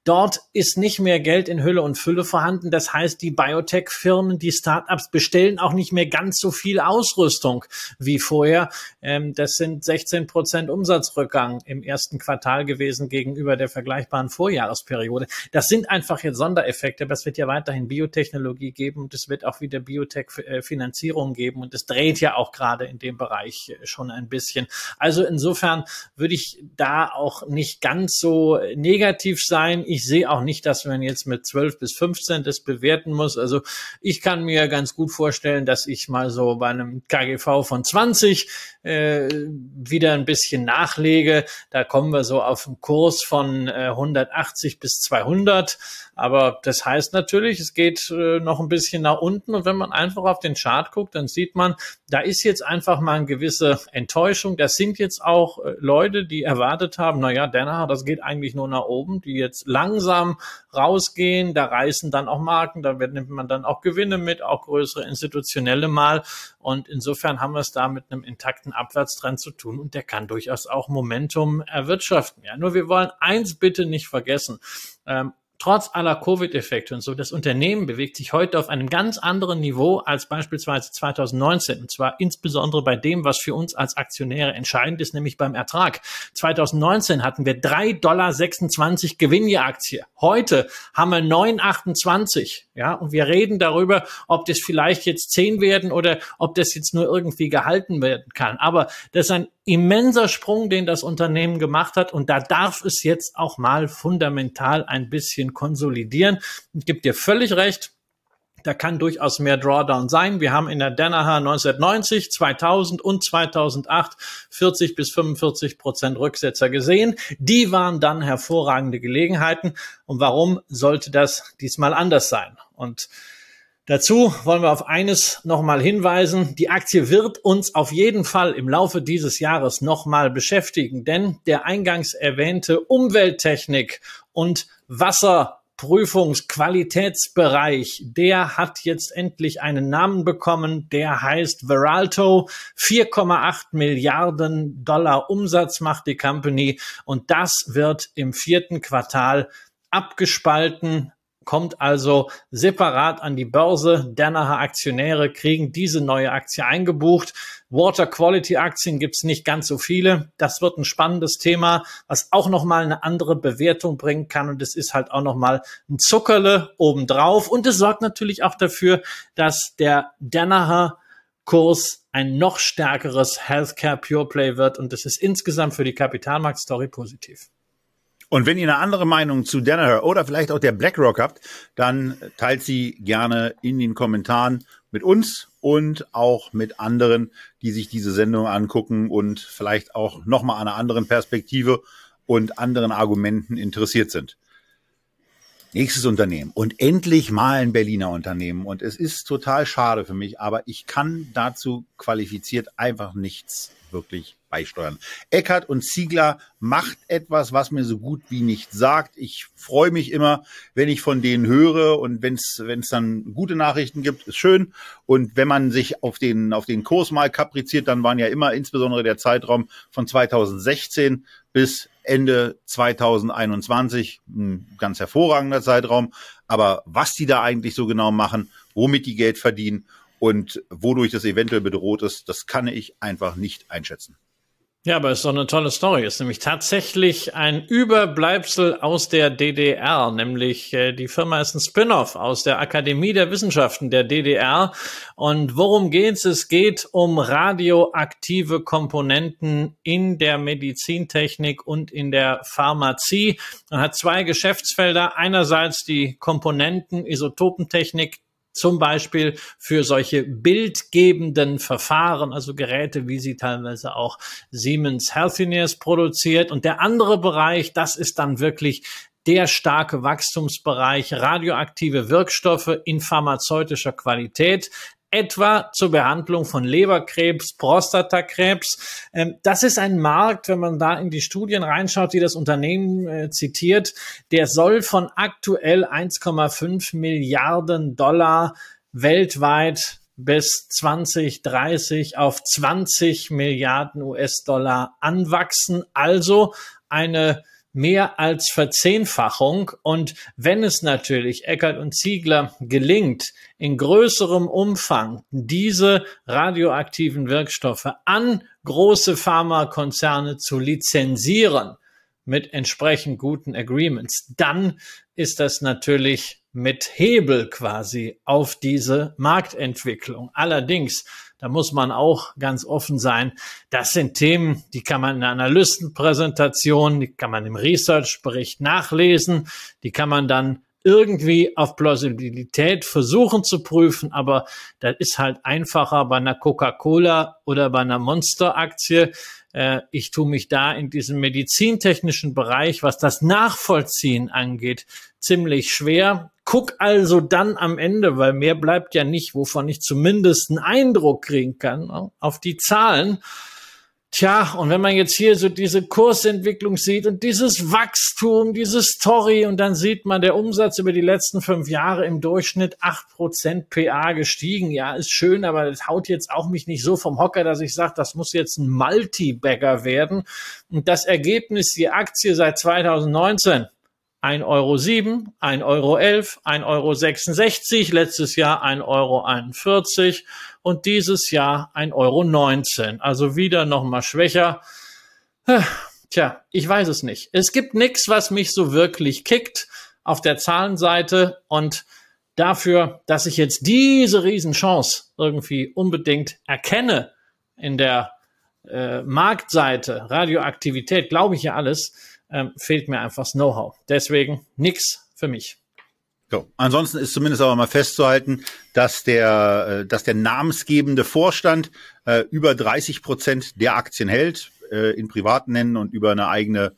Dort ist nicht mehr Geld in Hülle und Fülle vorhanden. Das heißt, die Biotech-Firmen, die Startups bestellen auch nicht mehr ganz so viel Ausrüstung wie vorher. Ähm, das sind 16 Prozent Umsatzrückgang im ersten Quartal gewesen gegenüber der vergleichbaren Vorjahresperiode. Das sind einfach jetzt Sondereffekte, aber es wird ja weiterhin Biotechnologie geben und es wird auch wieder Biotech-Finanzierung geben und es dreht ja auch gerade in dem Bereich schon ein bisschen. Also insofern würde ich da auch nicht ganz so negativ sein. Ich ich sehe auch nicht, dass man jetzt mit 12 bis 15 das bewerten muss. Also ich kann mir ganz gut vorstellen, dass ich mal so bei einem KGV von 20 äh, wieder ein bisschen nachlege. Da kommen wir so auf einen Kurs von äh, 180 bis 200. Aber das heißt natürlich, es geht äh, noch ein bisschen nach unten. Und wenn man einfach auf den Chart guckt, dann sieht man, da ist jetzt einfach mal eine gewisse Enttäuschung. Das sind jetzt auch äh, Leute, die erwartet haben, na ja, Denner, das geht eigentlich nur nach oben, die jetzt langsam rausgehen. Da reißen dann auch Marken, da nimmt man dann auch Gewinne mit, auch größere institutionelle mal. Und insofern haben wir es da mit einem intakten Abwärtstrend zu tun und der kann durchaus auch Momentum erwirtschaften. Ja, nur wir wollen eins bitte nicht vergessen. Ähm, trotz aller Covid-Effekte und so, das Unternehmen bewegt sich heute auf einem ganz anderen Niveau als beispielsweise 2019. Und zwar insbesondere bei dem, was für uns als Aktionäre entscheidend ist, nämlich beim Ertrag. 2019 hatten wir 3,26 Dollar Gewinn je Aktie. Heute haben wir 9,28. Ja, und wir reden darüber, ob das vielleicht jetzt 10 werden oder ob das jetzt nur irgendwie gehalten werden kann. Aber das ist ein immenser Sprung, den das Unternehmen gemacht hat. Und da darf es jetzt auch mal fundamental ein bisschen konsolidieren. Ich gebe dir völlig recht Da kann durchaus mehr Drawdown sein. Wir haben in der Danaher 1990, 2000 und 2008 40 bis 45 Prozent Rücksetzer gesehen. Die waren dann hervorragende Gelegenheiten. Und warum sollte das diesmal anders sein? Und Dazu wollen wir auf eines nochmal hinweisen. Die Aktie wird uns auf jeden Fall im Laufe dieses Jahres nochmal beschäftigen, denn der eingangs erwähnte Umwelttechnik und Wasserprüfungsqualitätsbereich, der hat jetzt endlich einen Namen bekommen, der heißt Veralto. 4,8 Milliarden Dollar Umsatz macht die Company. Und das wird im vierten Quartal abgespalten kommt also separat an die Börse. Danaher Aktionäre kriegen diese neue Aktie eingebucht. Water Quality Aktien gibt's nicht ganz so viele. Das wird ein spannendes Thema, was auch nochmal eine andere Bewertung bringen kann. Und es ist halt auch nochmal ein Zuckerle obendrauf. Und es sorgt natürlich auch dafür, dass der Danaher Kurs ein noch stärkeres Healthcare Pure Play wird. Und das ist insgesamt für die Kapitalmarktstory positiv. Und wenn ihr eine andere Meinung zu Danaher oder vielleicht auch der BlackRock habt, dann teilt sie gerne in den Kommentaren mit uns und auch mit anderen, die sich diese Sendung angucken und vielleicht auch nochmal einer anderen Perspektive und anderen Argumenten interessiert sind. Nächstes Unternehmen und endlich mal ein Berliner Unternehmen und es ist total schade für mich, aber ich kann dazu qualifiziert einfach nichts wirklich beisteuern. Eckert und Ziegler macht etwas, was mir so gut wie nicht sagt. Ich freue mich immer, wenn ich von denen höre und wenn es wenn es dann gute Nachrichten gibt, ist schön. Und wenn man sich auf den auf den Kurs mal kapriziert, dann waren ja immer insbesondere der Zeitraum von 2016 bis Ende 2021 ein ganz hervorragender Zeitraum. Aber was die da eigentlich so genau machen, womit die Geld verdienen und wodurch das eventuell bedroht ist, das kann ich einfach nicht einschätzen. Ja, aber es ist doch eine tolle Story. Es ist nämlich tatsächlich ein Überbleibsel aus der DDR, nämlich äh, die Firma ist ein Spin-off aus der Akademie der Wissenschaften der DDR. Und worum geht's? Es geht um radioaktive Komponenten in der Medizintechnik und in der Pharmazie. Man hat zwei Geschäftsfelder. Einerseits die Komponenten Isotopentechnik, zum Beispiel für solche bildgebenden Verfahren, also Geräte, wie sie teilweise auch Siemens Healthineers produziert. Und der andere Bereich, das ist dann wirklich der starke Wachstumsbereich radioaktive Wirkstoffe in pharmazeutischer Qualität etwa zur Behandlung von Leberkrebs, Prostatakrebs. Ähm, das ist ein Markt, wenn man da in die Studien reinschaut, die das Unternehmen äh, zitiert, der soll von aktuell 1,5 Milliarden Dollar weltweit bis 2030 auf 20 Milliarden US-Dollar anwachsen. Also eine mehr als Verzehnfachung. Und wenn es natürlich Eckert und Ziegler gelingt, in größerem Umfang diese radioaktiven Wirkstoffe an große Pharmakonzerne zu lizenzieren, mit entsprechend guten Agreements, dann ist das natürlich mit Hebel quasi auf diese Marktentwicklung. Allerdings da muss man auch ganz offen sein. Das sind Themen, die kann man in einer Analystenpräsentation, die kann man im Research-Bericht nachlesen, die kann man dann irgendwie auf Plausibilität versuchen zu prüfen, aber das ist halt einfacher bei einer Coca-Cola oder bei einer Monster-Aktie. Äh, ich tue mich da in diesem medizintechnischen Bereich, was das Nachvollziehen angeht, ziemlich schwer. Guck also dann am Ende, weil mehr bleibt ja nicht, wovon ich zumindest einen Eindruck kriegen kann, ne, auf die Zahlen. Tja, und wenn man jetzt hier so diese Kursentwicklung sieht und dieses Wachstum, diese Story und dann sieht man, der Umsatz über die letzten fünf Jahre im Durchschnitt acht Prozent PA gestiegen. Ja, ist schön, aber das haut jetzt auch mich nicht so vom Hocker, dass ich sage, das muss jetzt ein Multi-Bagger werden. Und das Ergebnis, die Aktie seit 2019 1,07 Euro, 1,11 Euro, 1,66 Euro, letztes Jahr 1,41 Euro und dieses Jahr 1,19 Euro. Also wieder nochmal schwächer. Tja, ich weiß es nicht. Es gibt nichts, was mich so wirklich kickt auf der Zahlenseite und dafür, dass ich jetzt diese Riesenchance irgendwie unbedingt erkenne in der äh, Marktseite, Radioaktivität, glaube ich ja alles, ähm, fehlt mir einfach das Know-how. Deswegen nix für mich. So. Ansonsten ist zumindest aber mal festzuhalten, dass der, äh, dass der namensgebende Vorstand äh, über 30 Prozent der Aktien hält, äh, in privaten Händen und über eine eigene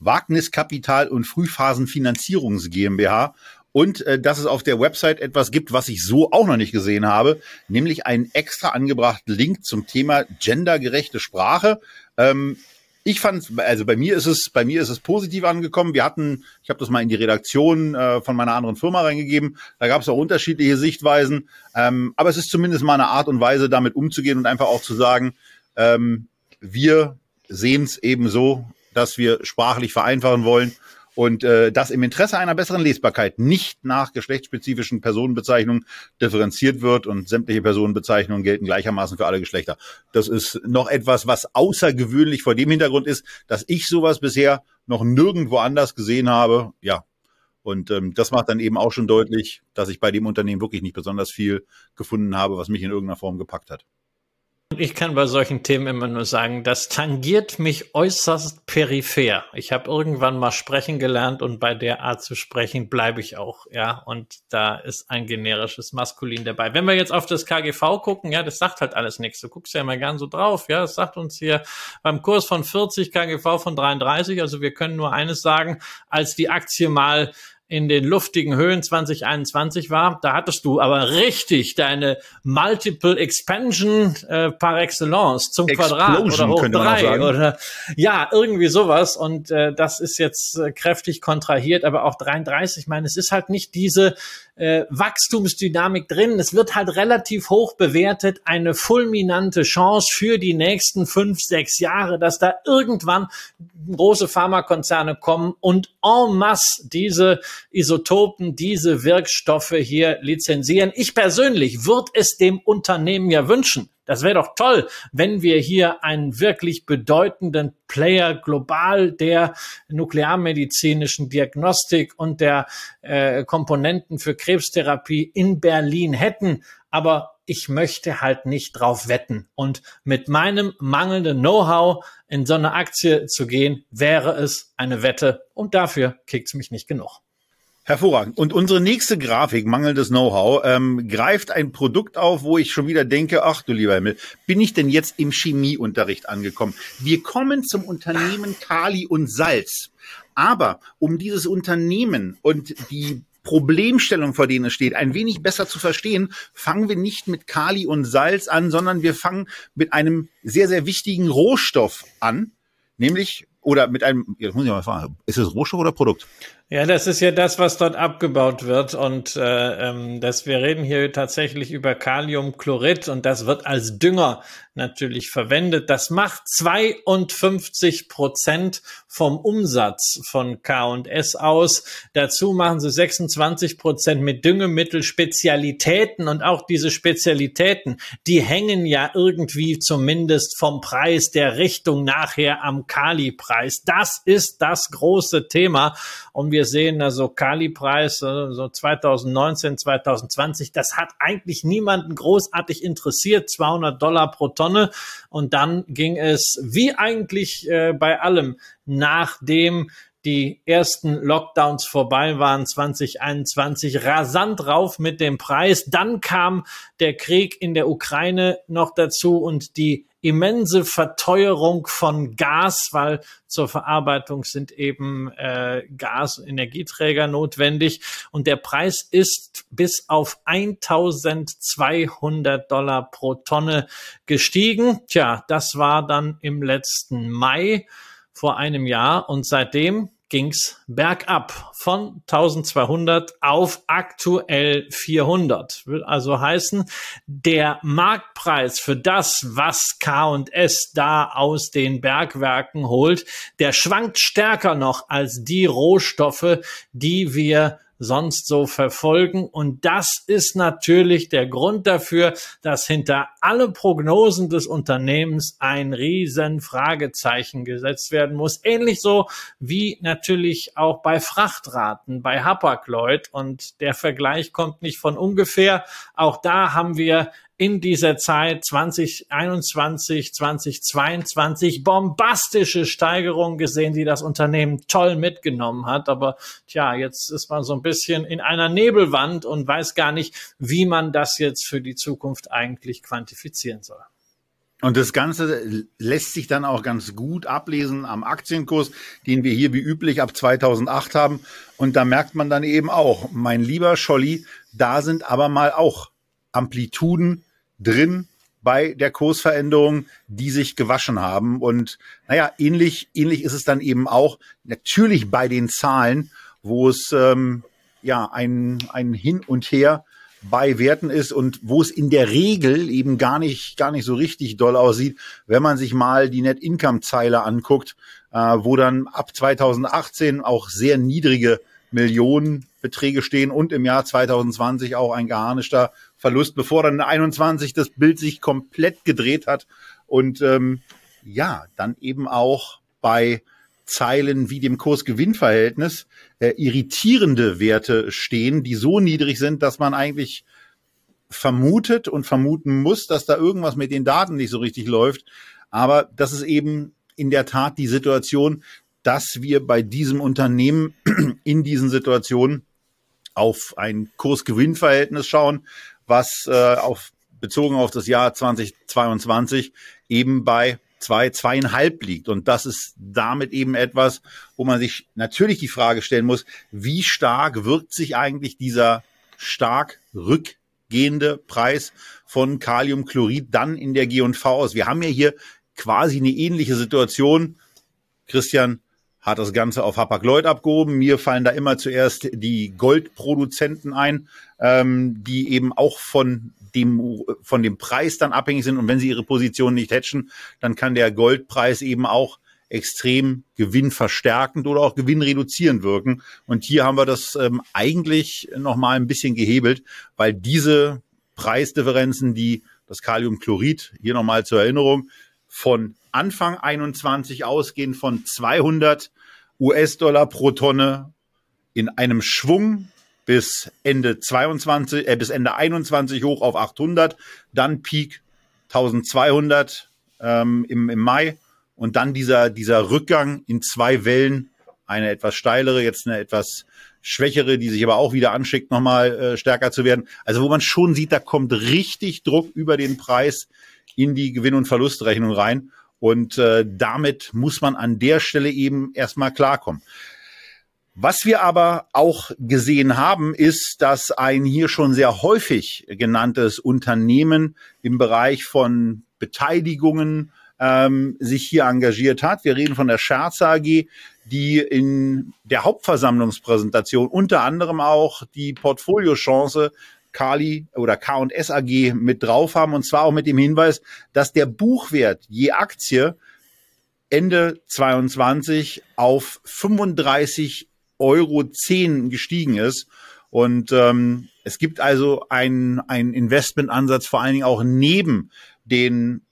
Wagniskapital- und Frühphasenfinanzierungs GmbH und äh, dass es auf der Website etwas gibt, was ich so auch noch nicht gesehen habe, nämlich einen extra angebrachten Link zum Thema gendergerechte Sprache. Ähm, ich fand, also bei mir ist es, bei mir ist es positiv angekommen. Wir hatten, ich habe das mal in die Redaktion äh, von meiner anderen Firma reingegeben. Da gab es auch unterschiedliche Sichtweisen, ähm, aber es ist zumindest mal eine Art und Weise, damit umzugehen und einfach auch zu sagen, ähm, wir sehen es eben so, dass wir sprachlich vereinfachen wollen und äh, das im Interesse einer besseren Lesbarkeit nicht nach geschlechtsspezifischen Personenbezeichnungen differenziert wird und sämtliche Personenbezeichnungen gelten gleichermaßen für alle Geschlechter. Das ist noch etwas, was außergewöhnlich vor dem Hintergrund ist, dass ich sowas bisher noch nirgendwo anders gesehen habe. Ja, und ähm, das macht dann eben auch schon deutlich, dass ich bei dem Unternehmen wirklich nicht besonders viel gefunden habe, was mich in irgendeiner Form gepackt hat. Ich kann bei solchen Themen immer nur sagen, das tangiert mich äußerst peripher. Ich habe irgendwann mal sprechen gelernt und bei der Art zu sprechen bleibe ich auch, ja. Und da ist ein generisches Maskulin dabei. Wenn wir jetzt auf das KGV gucken, ja, das sagt halt alles nichts. Du guckst ja immer gern so drauf, ja. Das sagt uns hier beim Kurs von 40 KGV von 33. Also wir können nur eines sagen, als die Aktie mal in den luftigen Höhen 2021 war, da hattest du aber richtig deine Multiple Expansion äh, par excellence zum Explosion, Quadrat oder hoch drei oder ja, irgendwie sowas. Und äh, das ist jetzt äh, kräftig kontrahiert, aber auch 33, ich meine, es ist halt nicht diese äh, Wachstumsdynamik drin. Es wird halt relativ hoch bewertet, eine fulminante Chance für die nächsten fünf, sechs Jahre, dass da irgendwann große Pharmakonzerne kommen und en masse diese Isotopen, diese Wirkstoffe hier lizenzieren. Ich persönlich würde es dem Unternehmen ja wünschen, das wäre doch toll, wenn wir hier einen wirklich bedeutenden Player global der nuklearmedizinischen Diagnostik und der äh, Komponenten für Krebstherapie in Berlin hätten. Aber ich möchte halt nicht drauf wetten. Und mit meinem mangelnden Know-how in so eine Aktie zu gehen, wäre es eine Wette. Und dafür kickt's mich nicht genug. Hervorragend. Und unsere nächste Grafik, mangelndes Know-how, ähm, greift ein Produkt auf, wo ich schon wieder denke, ach du lieber Himmel, bin ich denn jetzt im Chemieunterricht angekommen? Wir kommen zum Unternehmen Kali und Salz. Aber um dieses Unternehmen und die Problemstellung, vor denen es steht, ein wenig besser zu verstehen, fangen wir nicht mit Kali und Salz an, sondern wir fangen mit einem sehr, sehr wichtigen Rohstoff an, nämlich oder mit einem, jetzt muss ich mal fragen, ist es Rohstoff oder Produkt? Ja, das ist ja das, was dort abgebaut wird. Und äh, ähm, dass wir reden hier tatsächlich über Kaliumchlorid und das wird als Dünger natürlich verwendet. Das macht 52 Prozent vom Umsatz von K&S aus. Dazu machen sie 26 Prozent mit Düngemittel Spezialitäten und auch diese Spezialitäten, die hängen ja irgendwie zumindest vom Preis der Richtung nachher am Kali-Preis. Das ist das große Thema und wir wir sehen, also Kali-Preis, so 2019, 2020, das hat eigentlich niemanden großartig interessiert, 200 Dollar pro Tonne. Und dann ging es, wie eigentlich äh, bei allem, nachdem die ersten Lockdowns vorbei waren 2021 rasant rauf mit dem Preis. Dann kam der Krieg in der Ukraine noch dazu und die immense Verteuerung von Gas, weil zur Verarbeitung sind eben äh, Gas, Energieträger notwendig und der Preis ist bis auf 1200 Dollar pro Tonne gestiegen. Tja, das war dann im letzten Mai vor einem Jahr und seitdem ging's bergab von 1200 auf aktuell 400. Will also heißen, der Marktpreis für das, was K&S da aus den Bergwerken holt, der schwankt stärker noch als die Rohstoffe, die wir sonst so verfolgen. Und das ist natürlich der Grund dafür, dass hinter alle Prognosen des Unternehmens ein riesen Fragezeichen gesetzt werden muss. Ähnlich so wie natürlich auch bei Frachtraten, bei Hapag-Lloyd. Und der Vergleich kommt nicht von ungefähr. Auch da haben wir in dieser Zeit 2021, 2022 bombastische Steigerungen gesehen, die das Unternehmen toll mitgenommen hat. Aber tja, jetzt ist man so ein bisschen in einer Nebelwand und weiß gar nicht, wie man das jetzt für die Zukunft eigentlich quantifizieren soll. Und das Ganze lässt sich dann auch ganz gut ablesen am Aktienkurs, den wir hier wie üblich ab 2008 haben. Und da merkt man dann eben auch, mein lieber Scholli, da sind aber mal auch Amplituden drin bei der Kursveränderung, die sich gewaschen haben. Und naja, ähnlich, ähnlich ist es dann eben auch natürlich bei den Zahlen, wo es ähm, ja ein, ein Hin und Her bei Werten ist und wo es in der Regel eben gar nicht, gar nicht so richtig doll aussieht, wenn man sich mal die Net Income Zeile anguckt, äh, wo dann ab 2018 auch sehr niedrige Millionenbeträge stehen und im Jahr 2020 auch ein geharnischter Verlust, bevor dann in 21 das Bild sich komplett gedreht hat und ähm, ja, dann eben auch bei Zeilen wie dem Kurs-Gewinn-Verhältnis äh, irritierende Werte stehen, die so niedrig sind, dass man eigentlich vermutet und vermuten muss, dass da irgendwas mit den Daten nicht so richtig läuft. Aber das ist eben in der Tat die Situation, dass wir bei diesem Unternehmen in diesen Situationen auf ein Kurs-Gewinn-Verhältnis schauen, was äh, auf, bezogen auf das Jahr 2022 eben bei zwei, zweieinhalb liegt. Und das ist damit eben etwas, wo man sich natürlich die Frage stellen muss, wie stark wirkt sich eigentlich dieser stark rückgehende Preis von Kaliumchlorid dann in der G&V aus? Wir haben ja hier quasi eine ähnliche Situation. Christian hat das Ganze auf Hapag-Lloyd abgehoben. Mir fallen da immer zuerst die Goldproduzenten ein, ähm, die eben auch von dem, von dem Preis dann abhängig sind. Und wenn sie ihre Position nicht hatchen, dann kann der Goldpreis eben auch extrem gewinnverstärkend oder auch gewinnreduzierend wirken. Und hier haben wir das ähm, eigentlich nochmal ein bisschen gehebelt, weil diese Preisdifferenzen, die das Kaliumchlorid, hier nochmal zur Erinnerung, von Anfang 21 ausgehen von 200 US-Dollar pro Tonne in einem Schwung bis Ende 22, äh, bis Ende 21 hoch auf 800, dann Peak 1200 ähm, im, im Mai und dann dieser, dieser Rückgang in zwei Wellen, eine etwas steilere, jetzt eine etwas schwächere, die sich aber auch wieder anschickt, nochmal äh, stärker zu werden. Also wo man schon sieht, da kommt richtig Druck über den Preis in die Gewinn- und Verlustrechnung rein. Und äh, damit muss man an der Stelle eben erstmal klarkommen. Was wir aber auch gesehen haben, ist, dass ein hier schon sehr häufig genanntes Unternehmen im Bereich von Beteiligungen ähm, sich hier engagiert hat. Wir reden von der Scherzer AG, die in der Hauptversammlungspräsentation unter anderem auch die Portfoliochance Kali oder K&S AG mit drauf haben und zwar auch mit dem Hinweis, dass der Buchwert je Aktie Ende 22 auf 35 Euro 10 gestiegen ist. Und ähm, es gibt also einen, einen Investmentansatz vor allen Dingen auch neben den,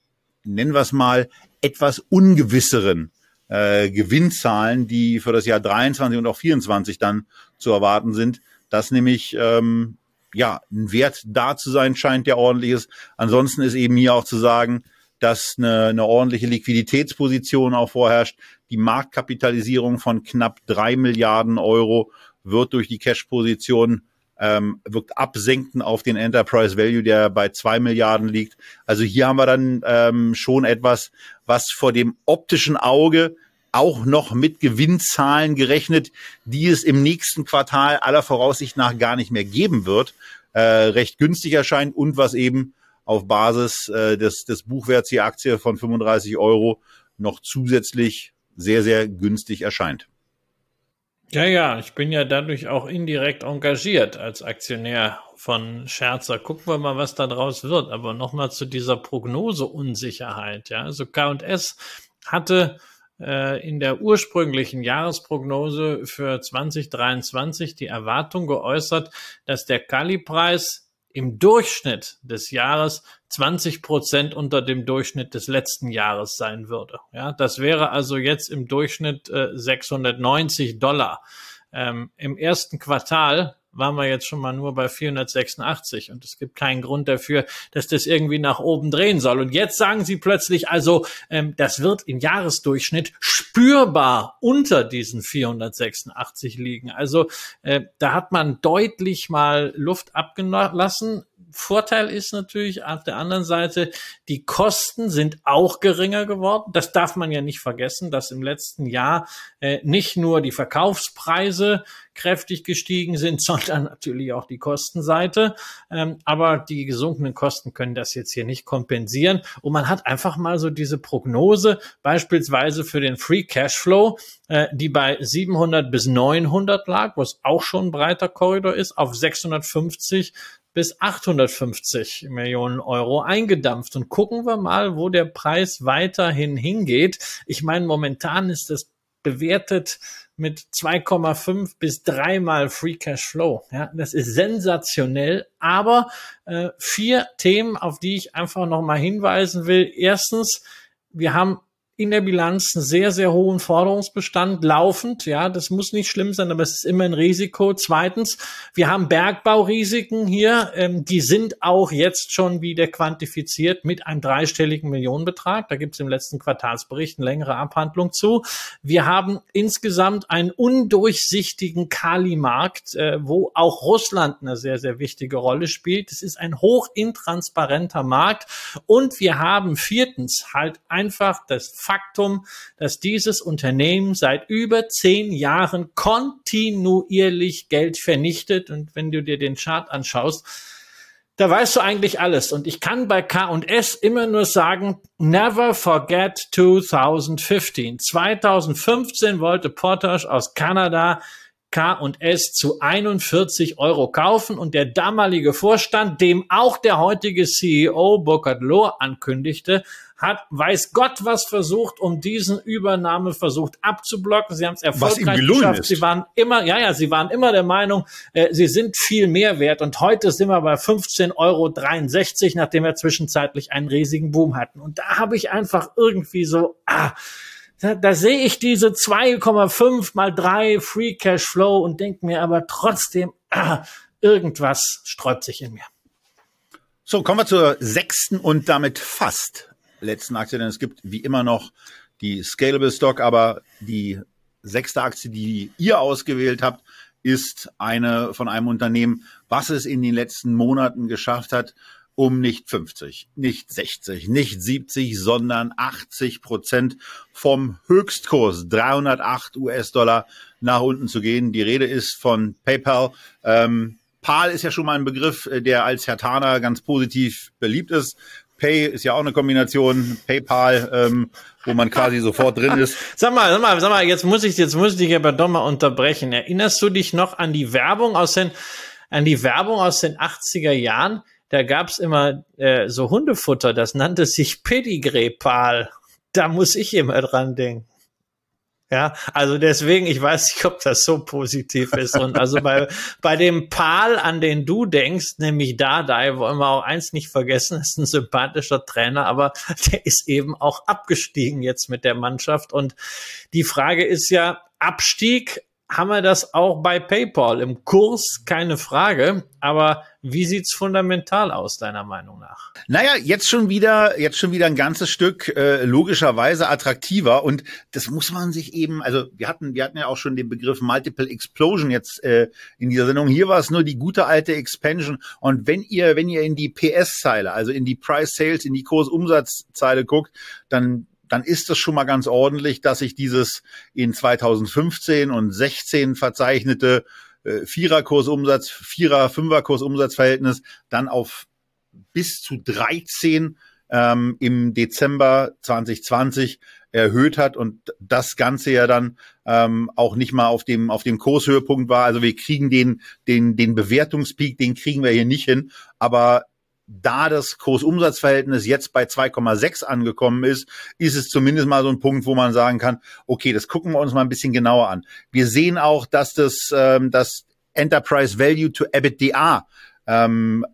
nennen wir es mal, etwas ungewisseren äh, Gewinnzahlen, die für das Jahr 23 und auch 24 dann zu erwarten sind, dass nämlich ähm, ja ein Wert da zu sein scheint, der ordentlich ist. Ansonsten ist eben hier auch zu sagen, dass eine, eine ordentliche Liquiditätsposition auch vorherrscht. Die Marktkapitalisierung von knapp drei Milliarden Euro wird durch die Cash-Position ähm, wirkt absenken auf den Enterprise Value, der bei zwei Milliarden liegt. Also hier haben wir dann ähm, schon etwas, was vor dem optischen Auge auch noch mit Gewinnzahlen gerechnet, die es im nächsten Quartal aller Voraussicht nach gar nicht mehr geben wird, äh, recht günstig erscheint und was eben auf Basis äh, des, des Buchwerts die Aktie von 35 Euro noch zusätzlich sehr, sehr günstig erscheint. Ja, ja, ich bin ja dadurch auch indirekt engagiert als Aktionär von Scherzer. Gucken wir mal, was da draus wird. Aber nochmal zu dieser Prognoseunsicherheit. Ja, also K&S hatte in der ursprünglichen Jahresprognose für 2023 die Erwartung geäußert, dass der Kali-Preis im Durchschnitt des Jahres 20 Prozent unter dem Durchschnitt des letzten Jahres sein würde. Ja, das wäre also jetzt im Durchschnitt äh, 690 Dollar. Ähm, Im ersten Quartal waren wir jetzt schon mal nur bei 486 und es gibt keinen Grund dafür, dass das irgendwie nach oben drehen soll. Und jetzt sagen sie plötzlich, also ähm, das wird im Jahresdurchschnitt spürbar unter diesen 486 liegen. Also äh, da hat man deutlich mal Luft abgelassen. Vorteil ist natürlich auf der anderen Seite, die Kosten sind auch geringer geworden. Das darf man ja nicht vergessen, dass im letzten Jahr äh, nicht nur die Verkaufspreise kräftig gestiegen sind, sondern natürlich auch die Kostenseite. Ähm, aber die gesunkenen Kosten können das jetzt hier nicht kompensieren. Und man hat einfach mal so diese Prognose, beispielsweise für den Free Cashflow, äh, die bei 700 bis 900 lag, was auch schon ein breiter Korridor ist, auf 650 bis 850 Millionen Euro eingedampft. Und gucken wir mal, wo der Preis weiterhin hingeht. Ich meine, momentan ist es bewertet mit 2,5 bis dreimal Free Cash Flow. Ja, das ist sensationell. Aber äh, vier Themen, auf die ich einfach nochmal hinweisen will. Erstens, wir haben in der Bilanz einen sehr, sehr hohen Forderungsbestand laufend. Ja, das muss nicht schlimm sein, aber es ist immer ein Risiko. Zweitens, wir haben Bergbaurisiken hier. Ähm, die sind auch jetzt schon wieder quantifiziert mit einem dreistelligen Millionenbetrag. Da gibt es im letzten Quartalsbericht eine längere Abhandlung zu. Wir haben insgesamt einen undurchsichtigen Kali-Markt, äh, wo auch Russland eine sehr, sehr wichtige Rolle spielt. Es ist ein hoch intransparenter Markt. Und wir haben viertens halt einfach das Faktum, dass dieses Unternehmen seit über zehn Jahren kontinuierlich Geld vernichtet. Und wenn du dir den Chart anschaust, da weißt du eigentlich alles. Und ich kann bei K&S immer nur sagen, never forget 2015. 2015 wollte Portage aus Kanada K&S zu 41 Euro kaufen und der damalige Vorstand, dem auch der heutige CEO Burkhard Lohr ankündigte, hat weiß Gott was versucht, um diesen Übernahmeversuch abzublocken. Sie haben es erfolgreich geschafft. Ist. Sie waren immer, ja, ja, sie waren immer der Meinung, äh, sie sind viel mehr wert. Und heute sind wir bei 15,63 Euro, nachdem wir zwischenzeitlich einen riesigen Boom hatten. Und da habe ich einfach irgendwie so, ah, da, da sehe ich diese 2,5 mal 3 Free Cash Flow und denke mir aber trotzdem, ah, irgendwas sträubt sich in mir. So, kommen wir zur sechsten und damit fast letzten Aktie, denn es gibt wie immer noch die Scalable Stock, aber die sechste Aktie, die ihr ausgewählt habt, ist eine von einem Unternehmen, was es in den letzten Monaten geschafft hat, um nicht 50, nicht 60, nicht 70, sondern 80 Prozent vom Höchstkurs 308 US-Dollar nach unten zu gehen. Die Rede ist von PayPal. Ähm, PAL ist ja schon mal ein Begriff, äh, der als Herr Tana ganz positiv beliebt ist. Pay ist ja auch eine Kombination, PayPal, ähm, wo man quasi sofort drin ist. Sag mal, sag mal, sag mal, jetzt muss ich, jetzt muss ich dich aber doch mal unterbrechen. Erinnerst du dich noch an die Werbung aus den, an die Werbung aus den 80er Jahren? da gab's immer äh, so Hundefutter, das nannte sich Pedigree-Pal. Da muss ich immer dran denken. Ja, also deswegen, ich weiß nicht, ob das so positiv ist. Und also bei, bei dem Pal, an den du denkst, nämlich Dardai, wollen wir auch eins nicht vergessen, ist ein sympathischer Trainer, aber der ist eben auch abgestiegen jetzt mit der Mannschaft. Und die Frage ist ja, Abstieg haben wir das auch bei PayPal im Kurs, keine Frage. Aber wie sieht's fundamental aus, deiner Meinung nach? Naja, jetzt schon wieder, jetzt schon wieder ein ganzes Stück äh, logischerweise attraktiver. Und das muss man sich eben, also wir hatten, wir hatten ja auch schon den Begriff Multiple Explosion jetzt äh, in dieser Sendung. Hier war es nur die gute alte Expansion. Und wenn ihr, wenn ihr in die PS-Zeile, also in die Price Sales, in die Kursumsatzzeile guckt, dann dann ist es schon mal ganz ordentlich, dass sich dieses in 2015 und 16 verzeichnete äh, Viererkursumsatz, Vierer, Fünferkursumsatzverhältnis dann auf bis zu 13 ähm, im Dezember 2020 erhöht hat und das Ganze ja dann ähm, auch nicht mal auf dem auf dem Kurshöhepunkt war. Also wir kriegen den den den Bewertungspeak, den kriegen wir hier nicht hin, aber da das Kursumsatzverhältnis jetzt bei 2,6 angekommen ist, ist es zumindest mal so ein Punkt, wo man sagen kann, okay, das gucken wir uns mal ein bisschen genauer an. Wir sehen auch, dass das, ähm, das Enterprise Value to EBITDA ähm,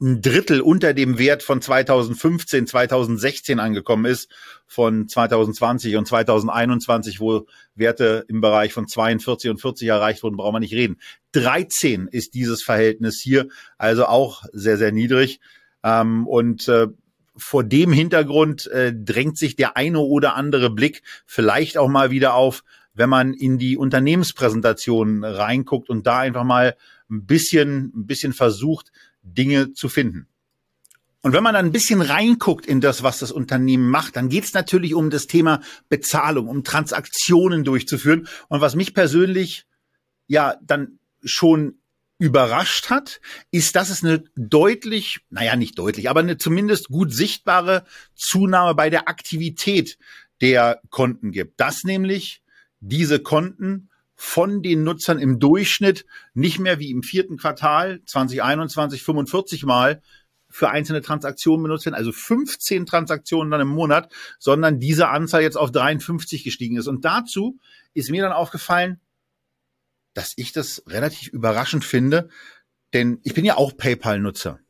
ein Drittel unter dem Wert von 2015, 2016 angekommen ist, von 2020 und 2021, wo Werte im Bereich von 42 und 40 erreicht wurden, brauchen wir nicht reden. 13 ist dieses Verhältnis hier, also auch sehr, sehr niedrig. Ähm, und äh, vor dem Hintergrund äh, drängt sich der eine oder andere Blick vielleicht auch mal wieder auf, wenn man in die Unternehmenspräsentation reinguckt und da einfach mal ein bisschen, ein bisschen versucht, Dinge zu finden. Und wenn man dann ein bisschen reinguckt in das, was das Unternehmen macht, dann geht es natürlich um das Thema Bezahlung, um Transaktionen durchzuführen. Und was mich persönlich ja dann schon überrascht hat, ist, dass es eine deutlich, naja, nicht deutlich, aber eine zumindest gut sichtbare Zunahme bei der Aktivität der Konten gibt. Dass nämlich diese Konten von den Nutzern im Durchschnitt nicht mehr wie im vierten Quartal 2021 45 Mal für einzelne Transaktionen benutzt werden, also 15 Transaktionen dann im Monat, sondern diese Anzahl jetzt auf 53 gestiegen ist. Und dazu ist mir dann aufgefallen, dass ich das relativ überraschend finde, denn ich bin ja auch PayPal-Nutzer.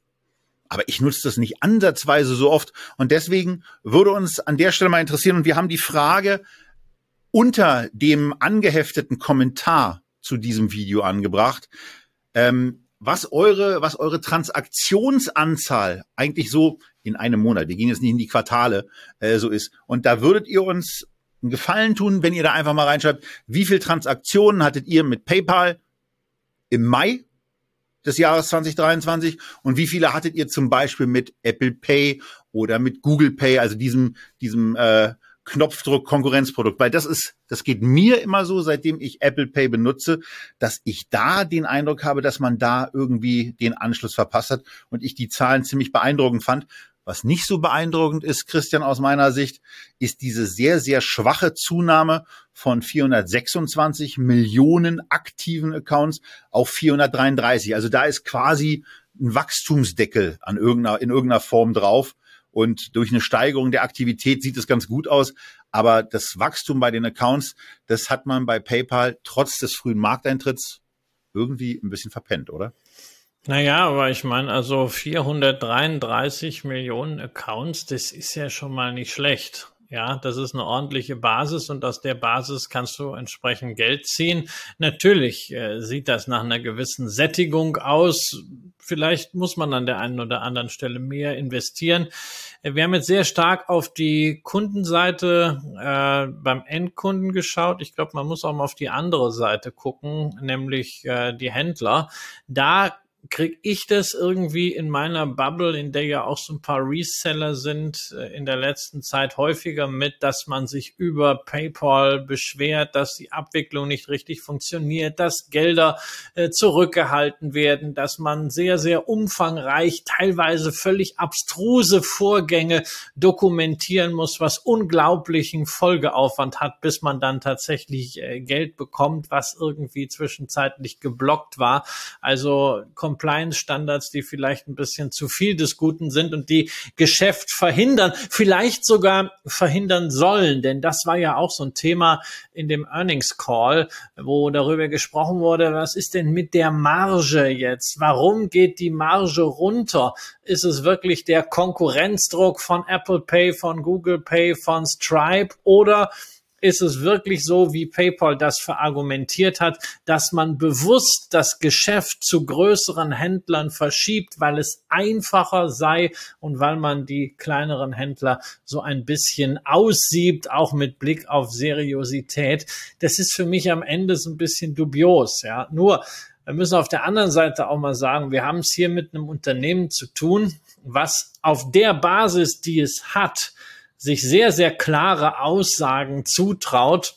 Aber ich nutze das nicht ansatzweise so oft. Und deswegen würde uns an der Stelle mal interessieren, und wir haben die Frage unter dem angehefteten Kommentar zu diesem Video angebracht, ähm, was eure, was eure Transaktionsanzahl eigentlich so in einem Monat, wir gehen jetzt nicht in die Quartale, äh, so ist. Und da würdet ihr uns einen Gefallen tun, wenn ihr da einfach mal reinschreibt, wie viel Transaktionen hattet ihr mit PayPal im Mai des Jahres 2023 und wie viele hattet ihr zum Beispiel mit Apple Pay oder mit Google Pay, also diesem, diesem äh, Knopfdruck Konkurrenzprodukt, weil das ist, das geht mir immer so, seitdem ich Apple Pay benutze, dass ich da den Eindruck habe, dass man da irgendwie den Anschluss verpasst hat und ich die Zahlen ziemlich beeindruckend fand. Was nicht so beeindruckend ist, Christian, aus meiner Sicht, ist diese sehr, sehr schwache Zunahme von 426 Millionen aktiven Accounts auf 433. Also da ist quasi ein Wachstumsdeckel an irgendeiner, in irgendeiner Form drauf. Und durch eine Steigerung der Aktivität sieht es ganz gut aus. Aber das Wachstum bei den Accounts, das hat man bei PayPal trotz des frühen Markteintritts irgendwie ein bisschen verpennt, oder? Naja, aber ich meine, also 433 Millionen Accounts, das ist ja schon mal nicht schlecht. Ja, das ist eine ordentliche Basis und aus der Basis kannst du entsprechend Geld ziehen. Natürlich äh, sieht das nach einer gewissen Sättigung aus. Vielleicht muss man an der einen oder anderen Stelle mehr investieren. Äh, wir haben jetzt sehr stark auf die Kundenseite äh, beim Endkunden geschaut. Ich glaube, man muss auch mal auf die andere Seite gucken, nämlich äh, die Händler. Da krieg ich das irgendwie in meiner Bubble, in der ja auch so ein paar Reseller sind, äh, in der letzten Zeit häufiger mit, dass man sich über PayPal beschwert, dass die Abwicklung nicht richtig funktioniert, dass Gelder äh, zurückgehalten werden, dass man sehr, sehr umfangreich, teilweise völlig abstruse Vorgänge dokumentieren muss, was unglaublichen Folgeaufwand hat, bis man dann tatsächlich äh, Geld bekommt, was irgendwie zwischenzeitlich geblockt war. Also Compliance-Standards, die vielleicht ein bisschen zu viel des Guten sind und die Geschäft verhindern, vielleicht sogar verhindern sollen. Denn das war ja auch so ein Thema in dem Earnings Call, wo darüber gesprochen wurde, was ist denn mit der Marge jetzt? Warum geht die Marge runter? Ist es wirklich der Konkurrenzdruck von Apple Pay, von Google Pay, von Stripe oder ist es wirklich so, wie PayPal das verargumentiert hat, dass man bewusst das Geschäft zu größeren Händlern verschiebt, weil es einfacher sei und weil man die kleineren Händler so ein bisschen aussiebt, auch mit Blick auf Seriosität. Das ist für mich am Ende so ein bisschen dubios, ja. Nur, wir müssen auf der anderen Seite auch mal sagen, wir haben es hier mit einem Unternehmen zu tun, was auf der Basis, die es hat, sich sehr, sehr klare Aussagen zutraut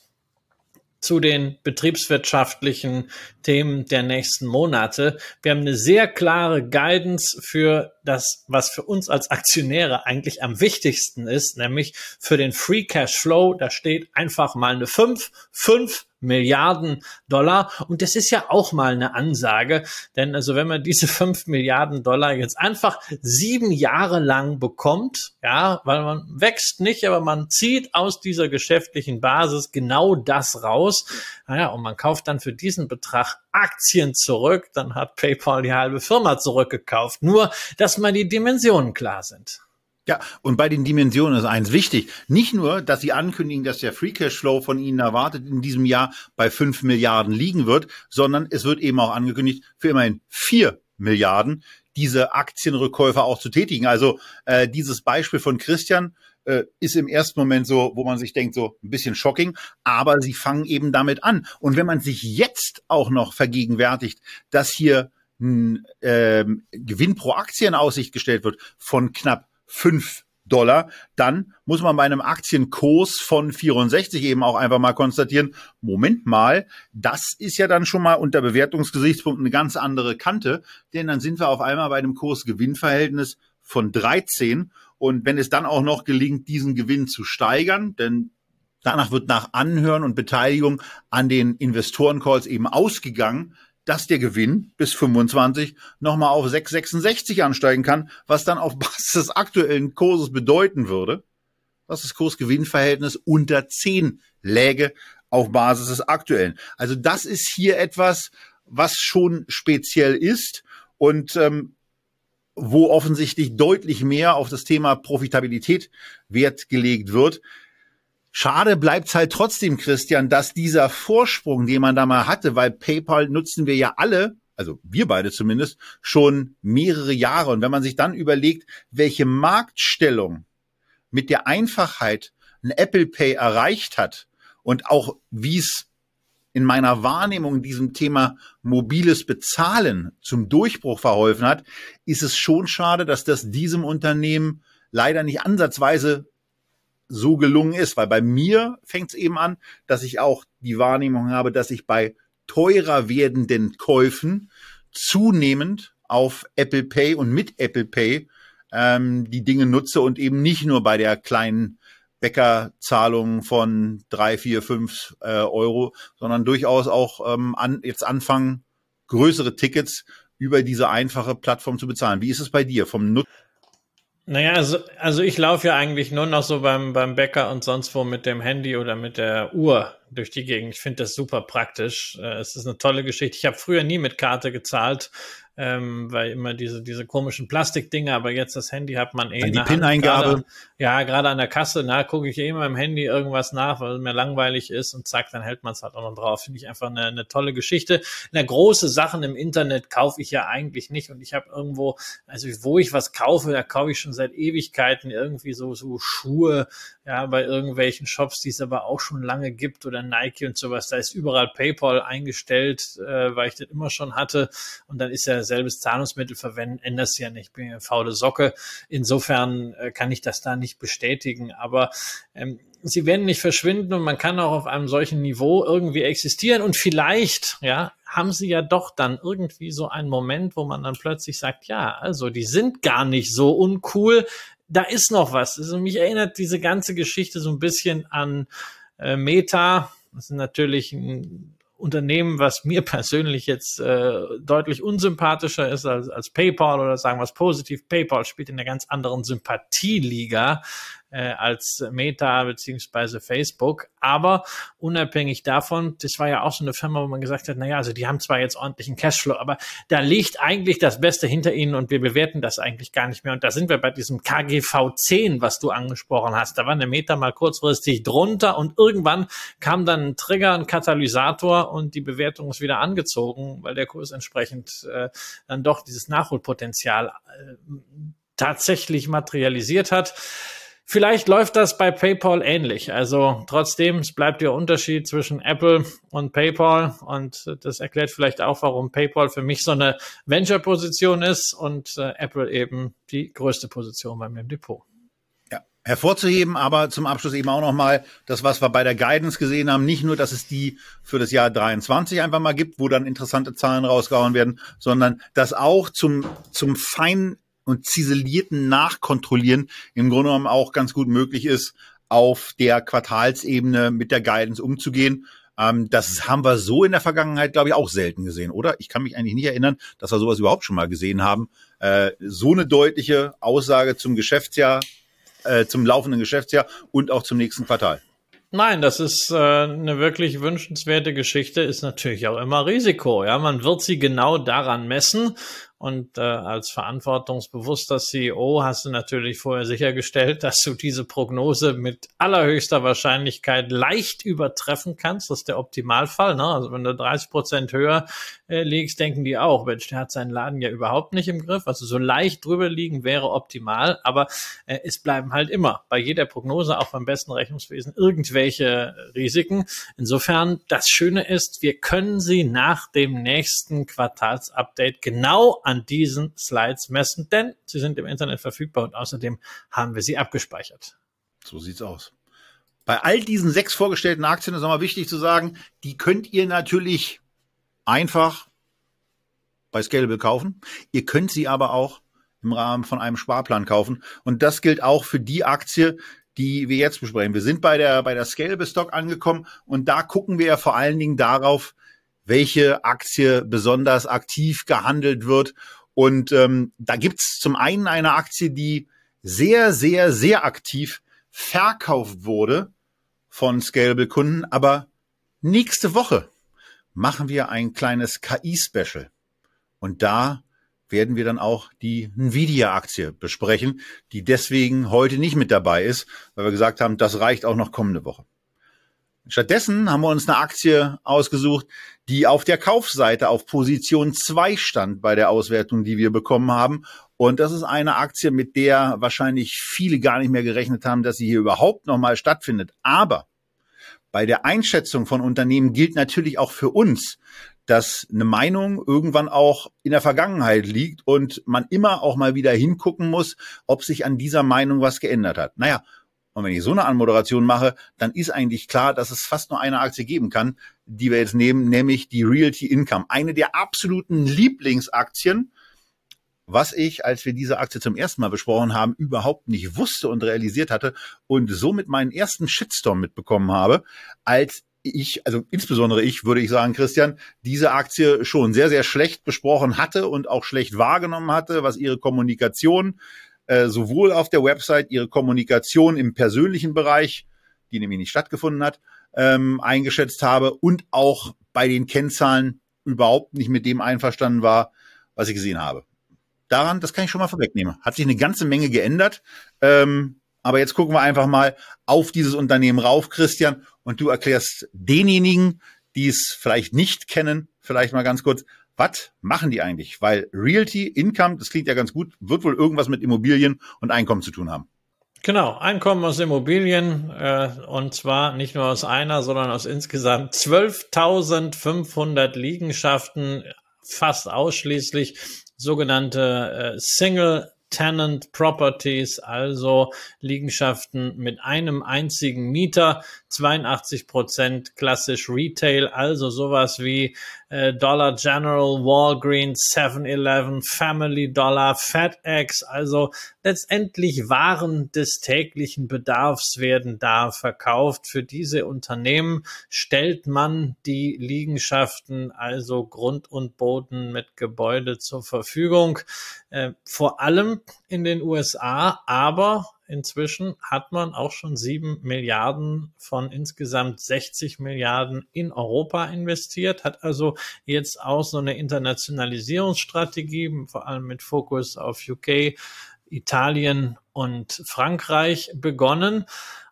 zu den betriebswirtschaftlichen Themen der nächsten Monate. Wir haben eine sehr klare Guidance für das, was für uns als Aktionäre eigentlich am wichtigsten ist, nämlich für den Free Cash Flow. Da steht einfach mal eine 5. 5 Milliarden Dollar. Und das ist ja auch mal eine Ansage, denn also wenn man diese fünf Milliarden Dollar jetzt einfach sieben Jahre lang bekommt, ja, weil man wächst nicht, aber man zieht aus dieser geschäftlichen Basis genau das raus, naja, und man kauft dann für diesen Betrag Aktien zurück, dann hat PayPal die halbe Firma zurückgekauft. Nur, dass mal die Dimensionen klar sind. Ja, und bei den Dimensionen ist eins wichtig. Nicht nur, dass Sie ankündigen, dass der Free Cashflow von Ihnen erwartet in diesem Jahr bei fünf Milliarden liegen wird, sondern es wird eben auch angekündigt, für immerhin vier Milliarden diese Aktienrückkäufe auch zu tätigen. Also äh, dieses Beispiel von Christian äh, ist im ersten Moment so, wo man sich denkt, so ein bisschen shocking, aber sie fangen eben damit an. Und wenn man sich jetzt auch noch vergegenwärtigt, dass hier ein äh, Gewinn pro Aktie in Aussicht gestellt wird von knapp 5 Dollar, dann muss man bei einem Aktienkurs von 64 eben auch einfach mal konstatieren, Moment mal, das ist ja dann schon mal unter Bewertungsgesichtspunkten eine ganz andere Kante, denn dann sind wir auf einmal bei einem Kurs-Gewinn-Verhältnis von 13 und wenn es dann auch noch gelingt, diesen Gewinn zu steigern, denn danach wird nach Anhören und Beteiligung an den Investorencalls eben ausgegangen, dass der Gewinn bis 25 nochmal auf 6,66 ansteigen kann, was dann auf Basis des aktuellen Kurses bedeuten würde, dass das Kursgewinnverhältnis unter 10 läge auf Basis des aktuellen. Also das ist hier etwas, was schon speziell ist und ähm, wo offensichtlich deutlich mehr auf das Thema Profitabilität Wert gelegt wird. Schade bleibt's halt trotzdem, Christian, dass dieser Vorsprung, den man da mal hatte, weil PayPal nutzen wir ja alle, also wir beide zumindest, schon mehrere Jahre. Und wenn man sich dann überlegt, welche Marktstellung mit der Einfachheit ein Apple Pay erreicht hat und auch wie es in meiner Wahrnehmung diesem Thema mobiles Bezahlen zum Durchbruch verholfen hat, ist es schon schade, dass das diesem Unternehmen leider nicht ansatzweise so gelungen ist, weil bei mir fängt es eben an, dass ich auch die Wahrnehmung habe, dass ich bei teurer werdenden Käufen zunehmend auf Apple Pay und mit Apple Pay ähm, die Dinge nutze und eben nicht nur bei der kleinen Bäckerzahlung von drei, vier, fünf äh, Euro, sondern durchaus auch ähm, an, jetzt anfangen, größere Tickets über diese einfache Plattform zu bezahlen. Wie ist es bei dir vom Nutzen? Naja, also, also ich laufe ja eigentlich nur noch so beim, beim Bäcker und sonst wo mit dem Handy oder mit der Uhr durch die Gegend. Ich finde das super praktisch. Äh, es ist eine tolle Geschichte. Ich habe früher nie mit Karte gezahlt, ähm, weil immer diese, diese komischen Plastikdinger, aber jetzt das Handy hat man eh. Dann die PIN-Eingabe. Ja, gerade an der Kasse, na, gucke ich eh immer im Handy irgendwas nach, weil es mir langweilig ist und zack, dann hält man es halt auch noch drauf. Finde ich einfach eine, eine tolle Geschichte. Na, große Sachen im Internet kaufe ich ja eigentlich nicht und ich habe irgendwo, also wo ich was kaufe, da kaufe ich schon seit Ewigkeiten irgendwie so, so Schuhe, ja, bei irgendwelchen Shops, die es aber auch schon lange gibt oder Nike und sowas. Da ist überall PayPal eingestellt, äh, weil ich das immer schon hatte und dann ist ja selbes Zahlungsmittel verwenden, ändert es ja nicht. Ich bin ja faule Socke. Insofern äh, kann ich das da nicht bestätigen. Aber ähm, sie werden nicht verschwinden und man kann auch auf einem solchen Niveau irgendwie existieren und vielleicht, ja, haben sie ja doch dann irgendwie so einen Moment, wo man dann plötzlich sagt, ja, also die sind gar nicht so uncool. Da ist noch was. Also mich erinnert diese ganze Geschichte so ein bisschen an äh, Meta. Das ist natürlich ein Unternehmen, was mir persönlich jetzt äh, deutlich unsympathischer ist als, als PayPal oder sagen wir es positiv, PayPal spielt in einer ganz anderen Sympathieliga äh, als Meta beziehungsweise Facebook. Aber unabhängig davon, das war ja auch so eine Firma, wo man gesagt hat, naja, also die haben zwar jetzt ordentlichen Cashflow, aber da liegt eigentlich das Beste hinter ihnen und wir bewerten das eigentlich gar nicht mehr. Und da sind wir bei diesem KGV 10, was du angesprochen hast. Da war eine Meta mal kurzfristig drunter und irgendwann kam dann ein Trigger, ein Katalysator und die Bewertung ist wieder angezogen, weil der Kurs entsprechend äh, dann doch dieses Nachholpotenzial äh, tatsächlich materialisiert hat. Vielleicht läuft das bei PayPal ähnlich. Also trotzdem, es bleibt der Unterschied zwischen Apple und PayPal und das erklärt vielleicht auch, warum PayPal für mich so eine Venture-Position ist und äh, Apple eben die größte Position bei mir im Depot. Ja, hervorzuheben, aber zum Abschluss eben auch nochmal das, was wir bei der Guidance gesehen haben, nicht nur, dass es die für das Jahr 23 einfach mal gibt, wo dann interessante Zahlen rausgehauen werden, sondern dass auch zum, zum feinen und ziselierten Nachkontrollieren im Grunde genommen auch ganz gut möglich ist, auf der Quartalsebene mit der Guidance umzugehen. Ähm, das haben wir so in der Vergangenheit, glaube ich, auch selten gesehen, oder? Ich kann mich eigentlich nicht erinnern, dass wir sowas überhaupt schon mal gesehen haben. Äh, so eine deutliche Aussage zum Geschäftsjahr, äh, zum laufenden Geschäftsjahr und auch zum nächsten Quartal. Nein, das ist äh, eine wirklich wünschenswerte Geschichte, ist natürlich auch immer Risiko. Ja, man wird sie genau daran messen und äh, als verantwortungsbewusster CEO hast du natürlich vorher sichergestellt, dass du diese Prognose mit allerhöchster Wahrscheinlichkeit leicht übertreffen kannst. Das ist der Optimalfall. Ne? Also wenn du 30 Prozent höher äh, liegst, denken die auch, Mensch, der hat seinen Laden ja überhaupt nicht im Griff. Also so leicht drüber liegen wäre optimal, aber äh, es bleiben halt immer bei jeder Prognose, auch beim besten Rechnungswesen, irgendwelche Risiken. Insofern, das Schöne ist, wir können sie nach dem nächsten Quartalsupdate genau an an diesen Slides messen, denn sie sind im Internet verfügbar und außerdem haben wir sie abgespeichert. So sieht's aus. Bei all diesen sechs vorgestellten Aktien ist nochmal wichtig zu sagen, die könnt ihr natürlich einfach bei Scalable kaufen. Ihr könnt sie aber auch im Rahmen von einem Sparplan kaufen. Und das gilt auch für die Aktie, die wir jetzt besprechen. Wir sind bei der, bei der Scalable Stock angekommen und da gucken wir ja vor allen Dingen darauf, welche Aktie besonders aktiv gehandelt wird. Und ähm, da gibt's zum einen eine Aktie, die sehr, sehr, sehr aktiv verkauft wurde von Scalable-Kunden, aber nächste Woche machen wir ein kleines KI-Special. Und da werden wir dann auch die Nvidia-Aktie besprechen, die deswegen heute nicht mit dabei ist, weil wir gesagt haben, das reicht auch noch kommende Woche. Stattdessen haben wir uns eine Aktie ausgesucht, die auf der Kaufseite auf Position 2 stand bei der Auswertung, die wir bekommen haben. Und das ist eine Aktie, mit der wahrscheinlich viele gar nicht mehr gerechnet haben, dass sie hier überhaupt nochmal stattfindet. Aber bei der Einschätzung von Unternehmen gilt natürlich auch für uns, dass eine Meinung irgendwann auch in der Vergangenheit liegt und man immer auch mal wieder hingucken muss, ob sich an dieser Meinung was geändert hat. Naja, und wenn ich so eine Anmoderation mache, dann ist eigentlich klar, dass es fast nur eine Aktie geben kann, die wir jetzt nehmen, nämlich die Realty Income. Eine der absoluten Lieblingsaktien, was ich, als wir diese Aktie zum ersten Mal besprochen haben, überhaupt nicht wusste und realisiert hatte und somit meinen ersten Shitstorm mitbekommen habe, als ich, also insbesondere ich, würde ich sagen, Christian, diese Aktie schon sehr, sehr schlecht besprochen hatte und auch schlecht wahrgenommen hatte, was ihre Kommunikation äh, sowohl auf der Website ihre Kommunikation im persönlichen Bereich, die nämlich nicht stattgefunden hat, ähm, eingeschätzt habe und auch bei den Kennzahlen überhaupt nicht mit dem einverstanden war, was ich gesehen habe. Daran, das kann ich schon mal vorwegnehmen, hat sich eine ganze Menge geändert. Ähm, aber jetzt gucken wir einfach mal auf dieses Unternehmen rauf, Christian, und du erklärst denjenigen, die es vielleicht nicht kennen, vielleicht mal ganz kurz, was machen die eigentlich? Weil Realty, Income, das klingt ja ganz gut, wird wohl irgendwas mit Immobilien und Einkommen zu tun haben. Genau, Einkommen aus Immobilien äh, und zwar nicht nur aus einer, sondern aus insgesamt 12.500 Liegenschaften, fast ausschließlich sogenannte äh, Single Tenant Properties, also Liegenschaften mit einem einzigen Mieter, 82 Prozent klassisch Retail, also sowas wie äh, Dollar General, Walgreens, 7-Eleven, Family Dollar, FedEx, also letztendlich Waren des täglichen Bedarfs werden da verkauft. Für diese Unternehmen stellt man die Liegenschaften, also Grund und Boden mit Gebäude zur Verfügung, äh, vor allem in den USA, aber inzwischen hat man auch schon sieben Milliarden von insgesamt 60 Milliarden in Europa investiert, hat also jetzt auch so eine Internationalisierungsstrategie, vor allem mit Fokus auf UK, Italien und Frankreich begonnen.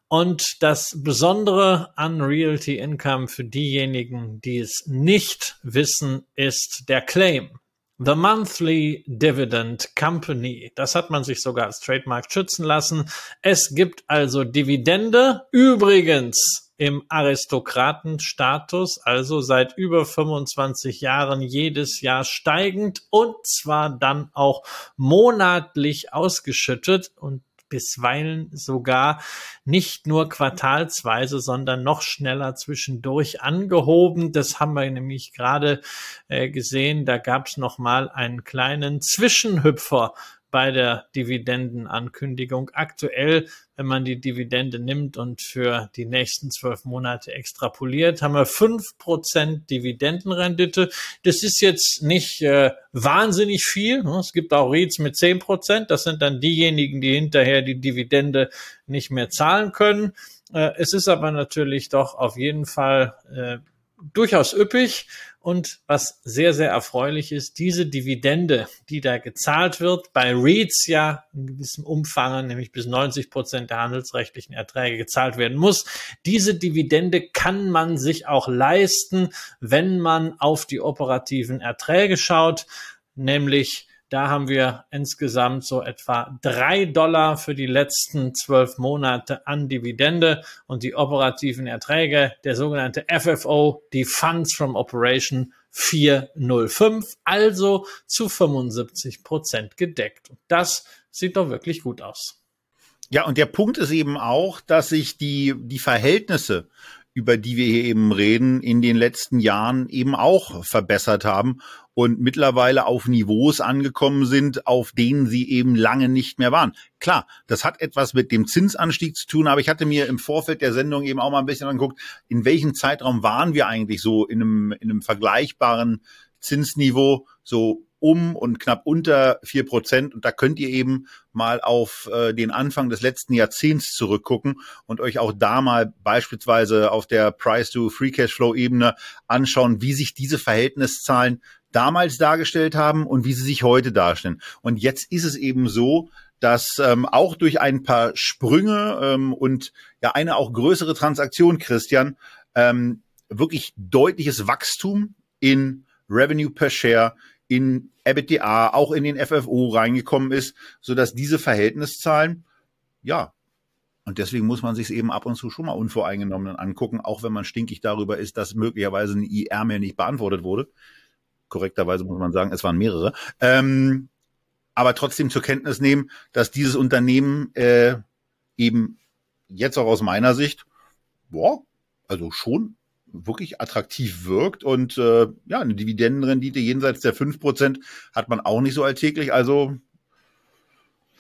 Und das Besondere an Realty Income für diejenigen, die es nicht wissen, ist der Claim. The Monthly Dividend Company. Das hat man sich sogar als Trademark schützen lassen. Es gibt also Dividende. Übrigens im Aristokratenstatus, also seit über 25 Jahren jedes Jahr steigend und zwar dann auch monatlich ausgeschüttet und bisweilen sogar nicht nur quartalsweise, sondern noch schneller zwischendurch angehoben. Das haben wir nämlich gerade äh, gesehen. Da gab es noch mal einen kleinen Zwischenhüpfer bei der Dividendenankündigung. Aktuell, wenn man die Dividende nimmt und für die nächsten zwölf Monate extrapoliert, haben wir fünf Prozent Dividendenrendite. Das ist jetzt nicht äh, wahnsinnig viel. Es gibt auch REITs mit zehn Prozent. Das sind dann diejenigen, die hinterher die Dividende nicht mehr zahlen können. Äh, es ist aber natürlich doch auf jeden Fall äh, durchaus üppig. Und was sehr, sehr erfreulich ist, diese Dividende, die da gezahlt wird, bei REITs ja in gewissem Umfang, nämlich bis 90 Prozent der handelsrechtlichen Erträge gezahlt werden muss. Diese Dividende kann man sich auch leisten, wenn man auf die operativen Erträge schaut, nämlich da haben wir insgesamt so etwa drei Dollar für die letzten zwölf Monate an Dividende und die operativen Erträge, der sogenannte FFO, die Funds from Operation 405, also zu 75 Prozent gedeckt. Und das sieht doch wirklich gut aus. Ja, und der Punkt ist eben auch, dass sich die, die Verhältnisse über die wir hier eben reden, in den letzten Jahren eben auch verbessert haben und mittlerweile auf Niveaus angekommen sind, auf denen sie eben lange nicht mehr waren. Klar, das hat etwas mit dem Zinsanstieg zu tun, aber ich hatte mir im Vorfeld der Sendung eben auch mal ein bisschen angeguckt, in welchem Zeitraum waren wir eigentlich so in einem, in einem vergleichbaren Zinsniveau, so um und knapp unter vier Prozent. Und da könnt ihr eben mal auf äh, den Anfang des letzten Jahrzehnts zurückgucken und euch auch da mal beispielsweise auf der Price-to-Free-Cash-Flow-Ebene anschauen, wie sich diese Verhältniszahlen damals dargestellt haben und wie sie sich heute darstellen. Und jetzt ist es eben so, dass ähm, auch durch ein paar Sprünge ähm, und ja eine auch größere Transaktion, Christian, ähm, wirklich deutliches Wachstum in Revenue per Share, in EBITDA, auch in den FFO reingekommen ist, so dass diese Verhältniszahlen, ja, und deswegen muss man sich eben ab und zu schon mal unvoreingenommen angucken, auch wenn man stinkig darüber ist, dass möglicherweise ein IR-Mail nicht beantwortet wurde. Korrekterweise muss man sagen, es waren mehrere, ähm, aber trotzdem zur Kenntnis nehmen, dass dieses Unternehmen äh, eben jetzt auch aus meiner Sicht, boah, also schon wirklich attraktiv wirkt und äh, ja, eine Dividendenrendite jenseits der fünf Prozent hat man auch nicht so alltäglich. Also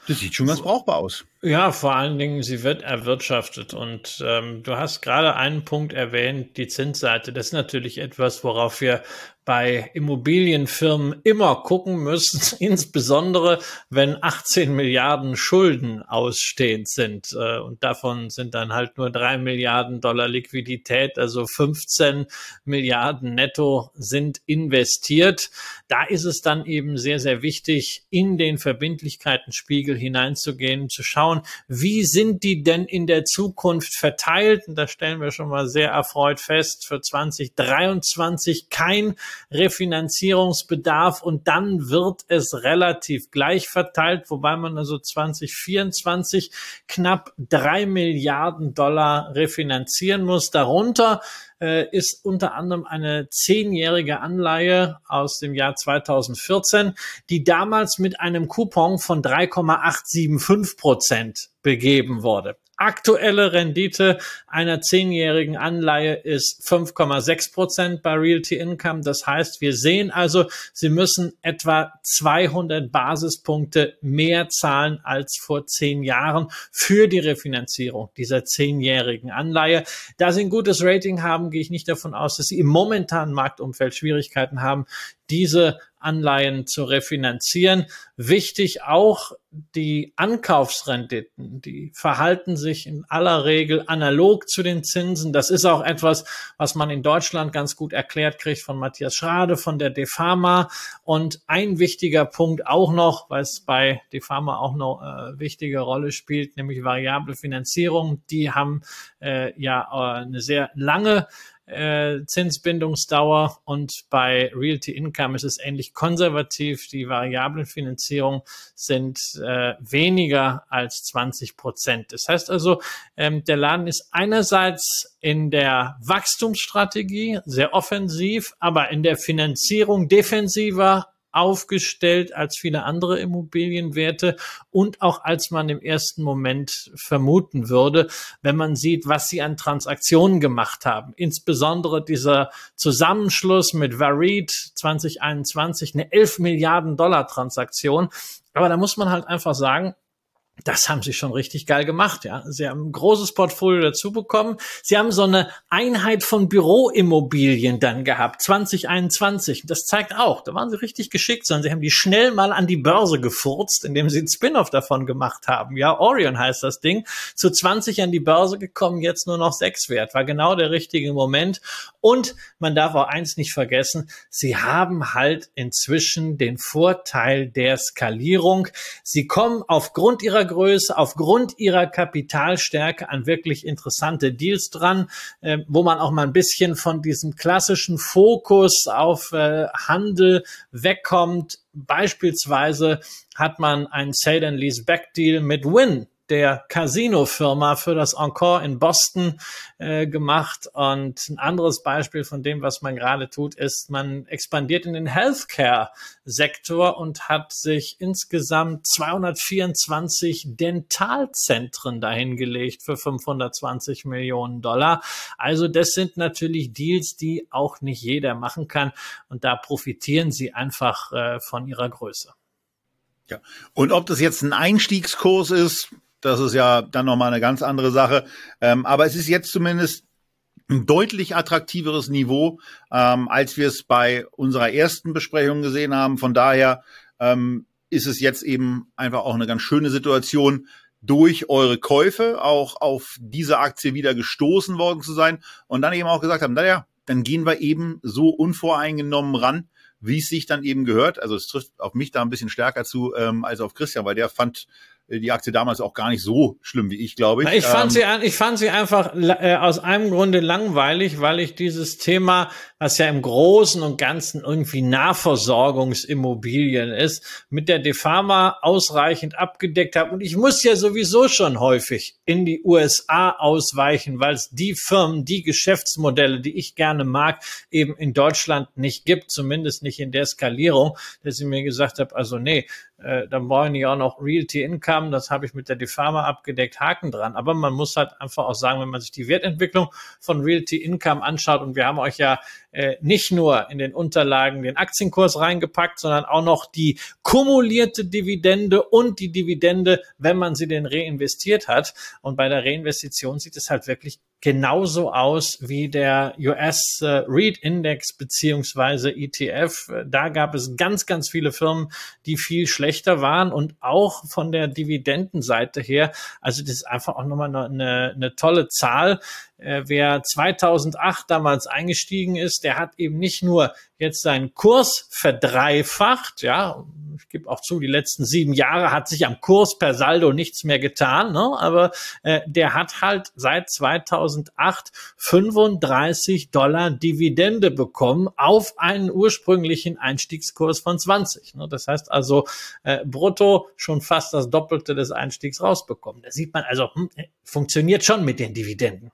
das sieht schon ganz brauchbar aus. Ja, vor allen Dingen, sie wird erwirtschaftet. Und ähm, du hast gerade einen Punkt erwähnt, die Zinsseite. Das ist natürlich etwas, worauf wir bei Immobilienfirmen immer gucken müssen, insbesondere wenn 18 Milliarden Schulden ausstehend sind. Äh, und davon sind dann halt nur drei Milliarden Dollar Liquidität, also 15 Milliarden netto sind investiert. Da ist es dann eben sehr, sehr wichtig, in den Verbindlichkeitenspiegel hineinzugehen, zu schauen, wie sind die denn in der Zukunft verteilt? Und da stellen wir schon mal sehr erfreut fest, für 2023 kein Refinanzierungsbedarf und dann wird es relativ gleich verteilt, wobei man also 2024 knapp drei Milliarden Dollar refinanzieren muss. Darunter äh, ist unter anderem eine zehnjährige Anleihe aus dem Jahr 2014, die damals mit einem Coupon von 3,875 Prozent begeben wurde. Aktuelle Rendite einer zehnjährigen Anleihe ist 5,6 Prozent bei Realty Income. Das heißt, wir sehen also, Sie müssen etwa 200 Basispunkte mehr zahlen als vor zehn Jahren für die Refinanzierung dieser zehnjährigen Anleihe. Da Sie ein gutes Rating haben, gehe ich nicht davon aus, dass Sie im momentanen Marktumfeld Schwierigkeiten haben, diese Anleihen zu refinanzieren. Wichtig auch die Ankaufsrenditen, die verhalten sich in aller Regel analog zu den Zinsen. Das ist auch etwas, was man in Deutschland ganz gut erklärt kriegt von Matthias Schrade, von der Defama. Und ein wichtiger Punkt auch noch, weil es bei Defama auch noch äh, wichtige Rolle spielt, nämlich variable Finanzierung. Die haben äh, ja äh, eine sehr lange äh, Zinsbindungsdauer und bei Realty Income ist es ähnlich konservativ. Die variablen Finanzierung sind äh, weniger als 20 Prozent. Das heißt also, ähm, der Laden ist einerseits in der Wachstumsstrategie sehr offensiv, aber in der Finanzierung defensiver aufgestellt als viele andere Immobilienwerte und auch als man im ersten Moment vermuten würde, wenn man sieht, was sie an Transaktionen gemacht haben. Insbesondere dieser Zusammenschluss mit Vareed 2021, eine 11 Milliarden Dollar Transaktion. Aber da muss man halt einfach sagen, das haben sie schon richtig geil gemacht, ja. Sie haben ein großes Portfolio dazu bekommen. Sie haben so eine Einheit von Büroimmobilien dann gehabt, 2021. Das zeigt auch, da waren sie richtig geschickt, sondern sie haben die schnell mal an die Börse gefurzt, indem sie einen Spin-off davon gemacht haben. Ja, Orion heißt das Ding. Zu 20 an die Börse gekommen, jetzt nur noch 6 wert. War genau der richtige Moment. Und man darf auch eins nicht vergessen, sie haben halt inzwischen den Vorteil der Skalierung. Sie kommen aufgrund ihrer Größe, aufgrund ihrer Kapitalstärke an wirklich interessante Deals dran, äh, wo man auch mal ein bisschen von diesem klassischen Fokus auf äh, Handel wegkommt. Beispielsweise hat man einen Sale and Lease Back Deal mit Win der Casino-Firma für das Encore in Boston äh, gemacht. Und ein anderes Beispiel von dem, was man gerade tut, ist, man expandiert in den Healthcare-Sektor und hat sich insgesamt 224 Dentalzentren dahingelegt für 520 Millionen Dollar. Also das sind natürlich Deals, die auch nicht jeder machen kann. Und da profitieren sie einfach äh, von ihrer Größe. Ja. Und ob das jetzt ein Einstiegskurs ist, das ist ja dann nochmal eine ganz andere Sache. Ähm, aber es ist jetzt zumindest ein deutlich attraktiveres Niveau, ähm, als wir es bei unserer ersten Besprechung gesehen haben. Von daher ähm, ist es jetzt eben einfach auch eine ganz schöne Situation, durch eure Käufe auch auf diese Aktie wieder gestoßen worden zu sein und dann eben auch gesagt haben, naja, dann gehen wir eben so unvoreingenommen ran, wie es sich dann eben gehört. Also es trifft auf mich da ein bisschen stärker zu ähm, als auf Christian, weil der fand die Aktie damals auch gar nicht so schlimm wie ich, glaube ich. Ich fand ähm, sie, ich fand sie einfach äh, aus einem Grunde langweilig, weil ich dieses Thema, was ja im Großen und Ganzen irgendwie Nahversorgungsimmobilien ist, mit der Defama ausreichend abgedeckt habe. Und ich muss ja sowieso schon häufig in die USA ausweichen, weil es die Firmen, die Geschäftsmodelle, die ich gerne mag, eben in Deutschland nicht gibt, zumindest nicht in der Skalierung, dass ich mir gesagt habe, also nee, äh, dann brauche ich auch noch Realty Income, das habe ich mit der Defama abgedeckt, Haken dran. Aber man muss halt einfach auch sagen, wenn man sich die Wertentwicklung von Realty Income anschaut, und wir haben euch ja äh, nicht nur in den Unterlagen den Aktienkurs reingepackt, sondern auch noch die kumulierte Dividende und die Dividende, wenn man sie denn reinvestiert hat. Und bei der Reinvestition sieht es halt wirklich genauso aus wie der US äh, REIT Index beziehungsweise ETF. Da gab es ganz, ganz viele Firmen, die viel schlechter waren und auch von der Dividendenseite her. Also das ist einfach auch nochmal eine, eine tolle Zahl. Äh, wer 2008 damals eingestiegen ist, der hat eben nicht nur jetzt seinen Kurs verdreifacht, ja, ich gebe auch zu, die letzten sieben Jahre hat sich am Kurs per Saldo nichts mehr getan, ne? aber äh, der hat halt seit 2008 35 Dollar Dividende bekommen auf einen ursprünglichen Einstiegskurs von 20. Ne? Das heißt also äh, brutto schon fast das Doppelte des Einstiegs rausbekommen. Da sieht man also, hm, funktioniert schon mit den Dividenden.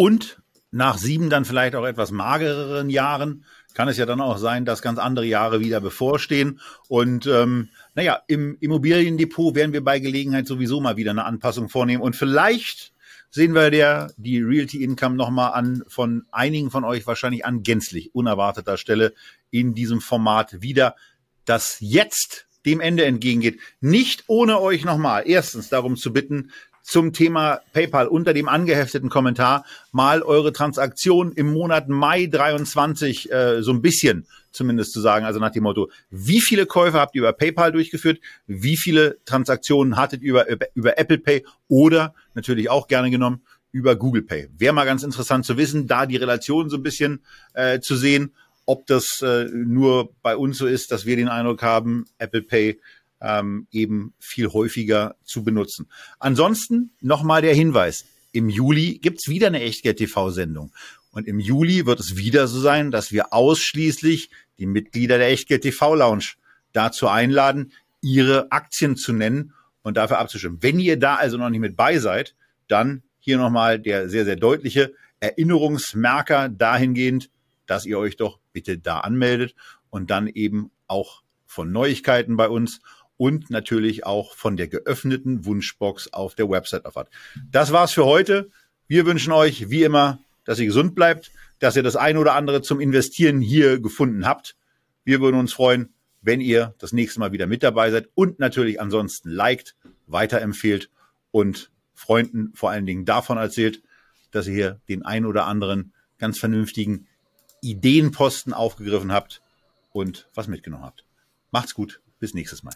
Und nach sieben dann vielleicht auch etwas magereren Jahren kann es ja dann auch sein, dass ganz andere Jahre wieder bevorstehen. Und ähm, naja, im Immobiliendepot werden wir bei Gelegenheit sowieso mal wieder eine Anpassung vornehmen. Und vielleicht sehen wir der die Realty Income nochmal an von einigen von euch wahrscheinlich an gänzlich unerwarteter Stelle in diesem Format wieder, das jetzt dem Ende entgegengeht. Nicht ohne euch nochmal erstens darum zu bitten, zum Thema PayPal unter dem angehefteten Kommentar mal eure Transaktion im Monat Mai 23 äh, so ein bisschen zumindest zu sagen, also nach dem Motto, wie viele Käufe habt ihr über PayPal durchgeführt, wie viele Transaktionen hattet ihr über, über Apple Pay? Oder natürlich auch gerne genommen über Google Pay. Wäre mal ganz interessant zu wissen, da die Relation so ein bisschen äh, zu sehen, ob das äh, nur bei uns so ist, dass wir den Eindruck haben, Apple Pay ähm, eben viel häufiger zu benutzen. Ansonsten nochmal der Hinweis. Im Juli gibt's wieder eine Echtgeld-TV-Sendung. Und im Juli wird es wieder so sein, dass wir ausschließlich die Mitglieder der Echtgeld-TV-Lounge dazu einladen, ihre Aktien zu nennen und dafür abzustimmen. Wenn ihr da also noch nicht mit bei seid, dann hier nochmal der sehr, sehr deutliche Erinnerungsmerker dahingehend, dass ihr euch doch bitte da anmeldet und dann eben auch von Neuigkeiten bei uns und natürlich auch von der geöffneten Wunschbox auf der Website erfahrt. Das war's für heute. Wir wünschen euch wie immer, dass ihr gesund bleibt, dass ihr das ein oder andere zum Investieren hier gefunden habt. Wir würden uns freuen, wenn ihr das nächste Mal wieder mit dabei seid und natürlich ansonsten liked, weiterempfehlt und Freunden vor allen Dingen davon erzählt, dass ihr hier den ein oder anderen ganz vernünftigen Ideenposten aufgegriffen habt und was mitgenommen habt. Macht's gut, bis nächstes Mal.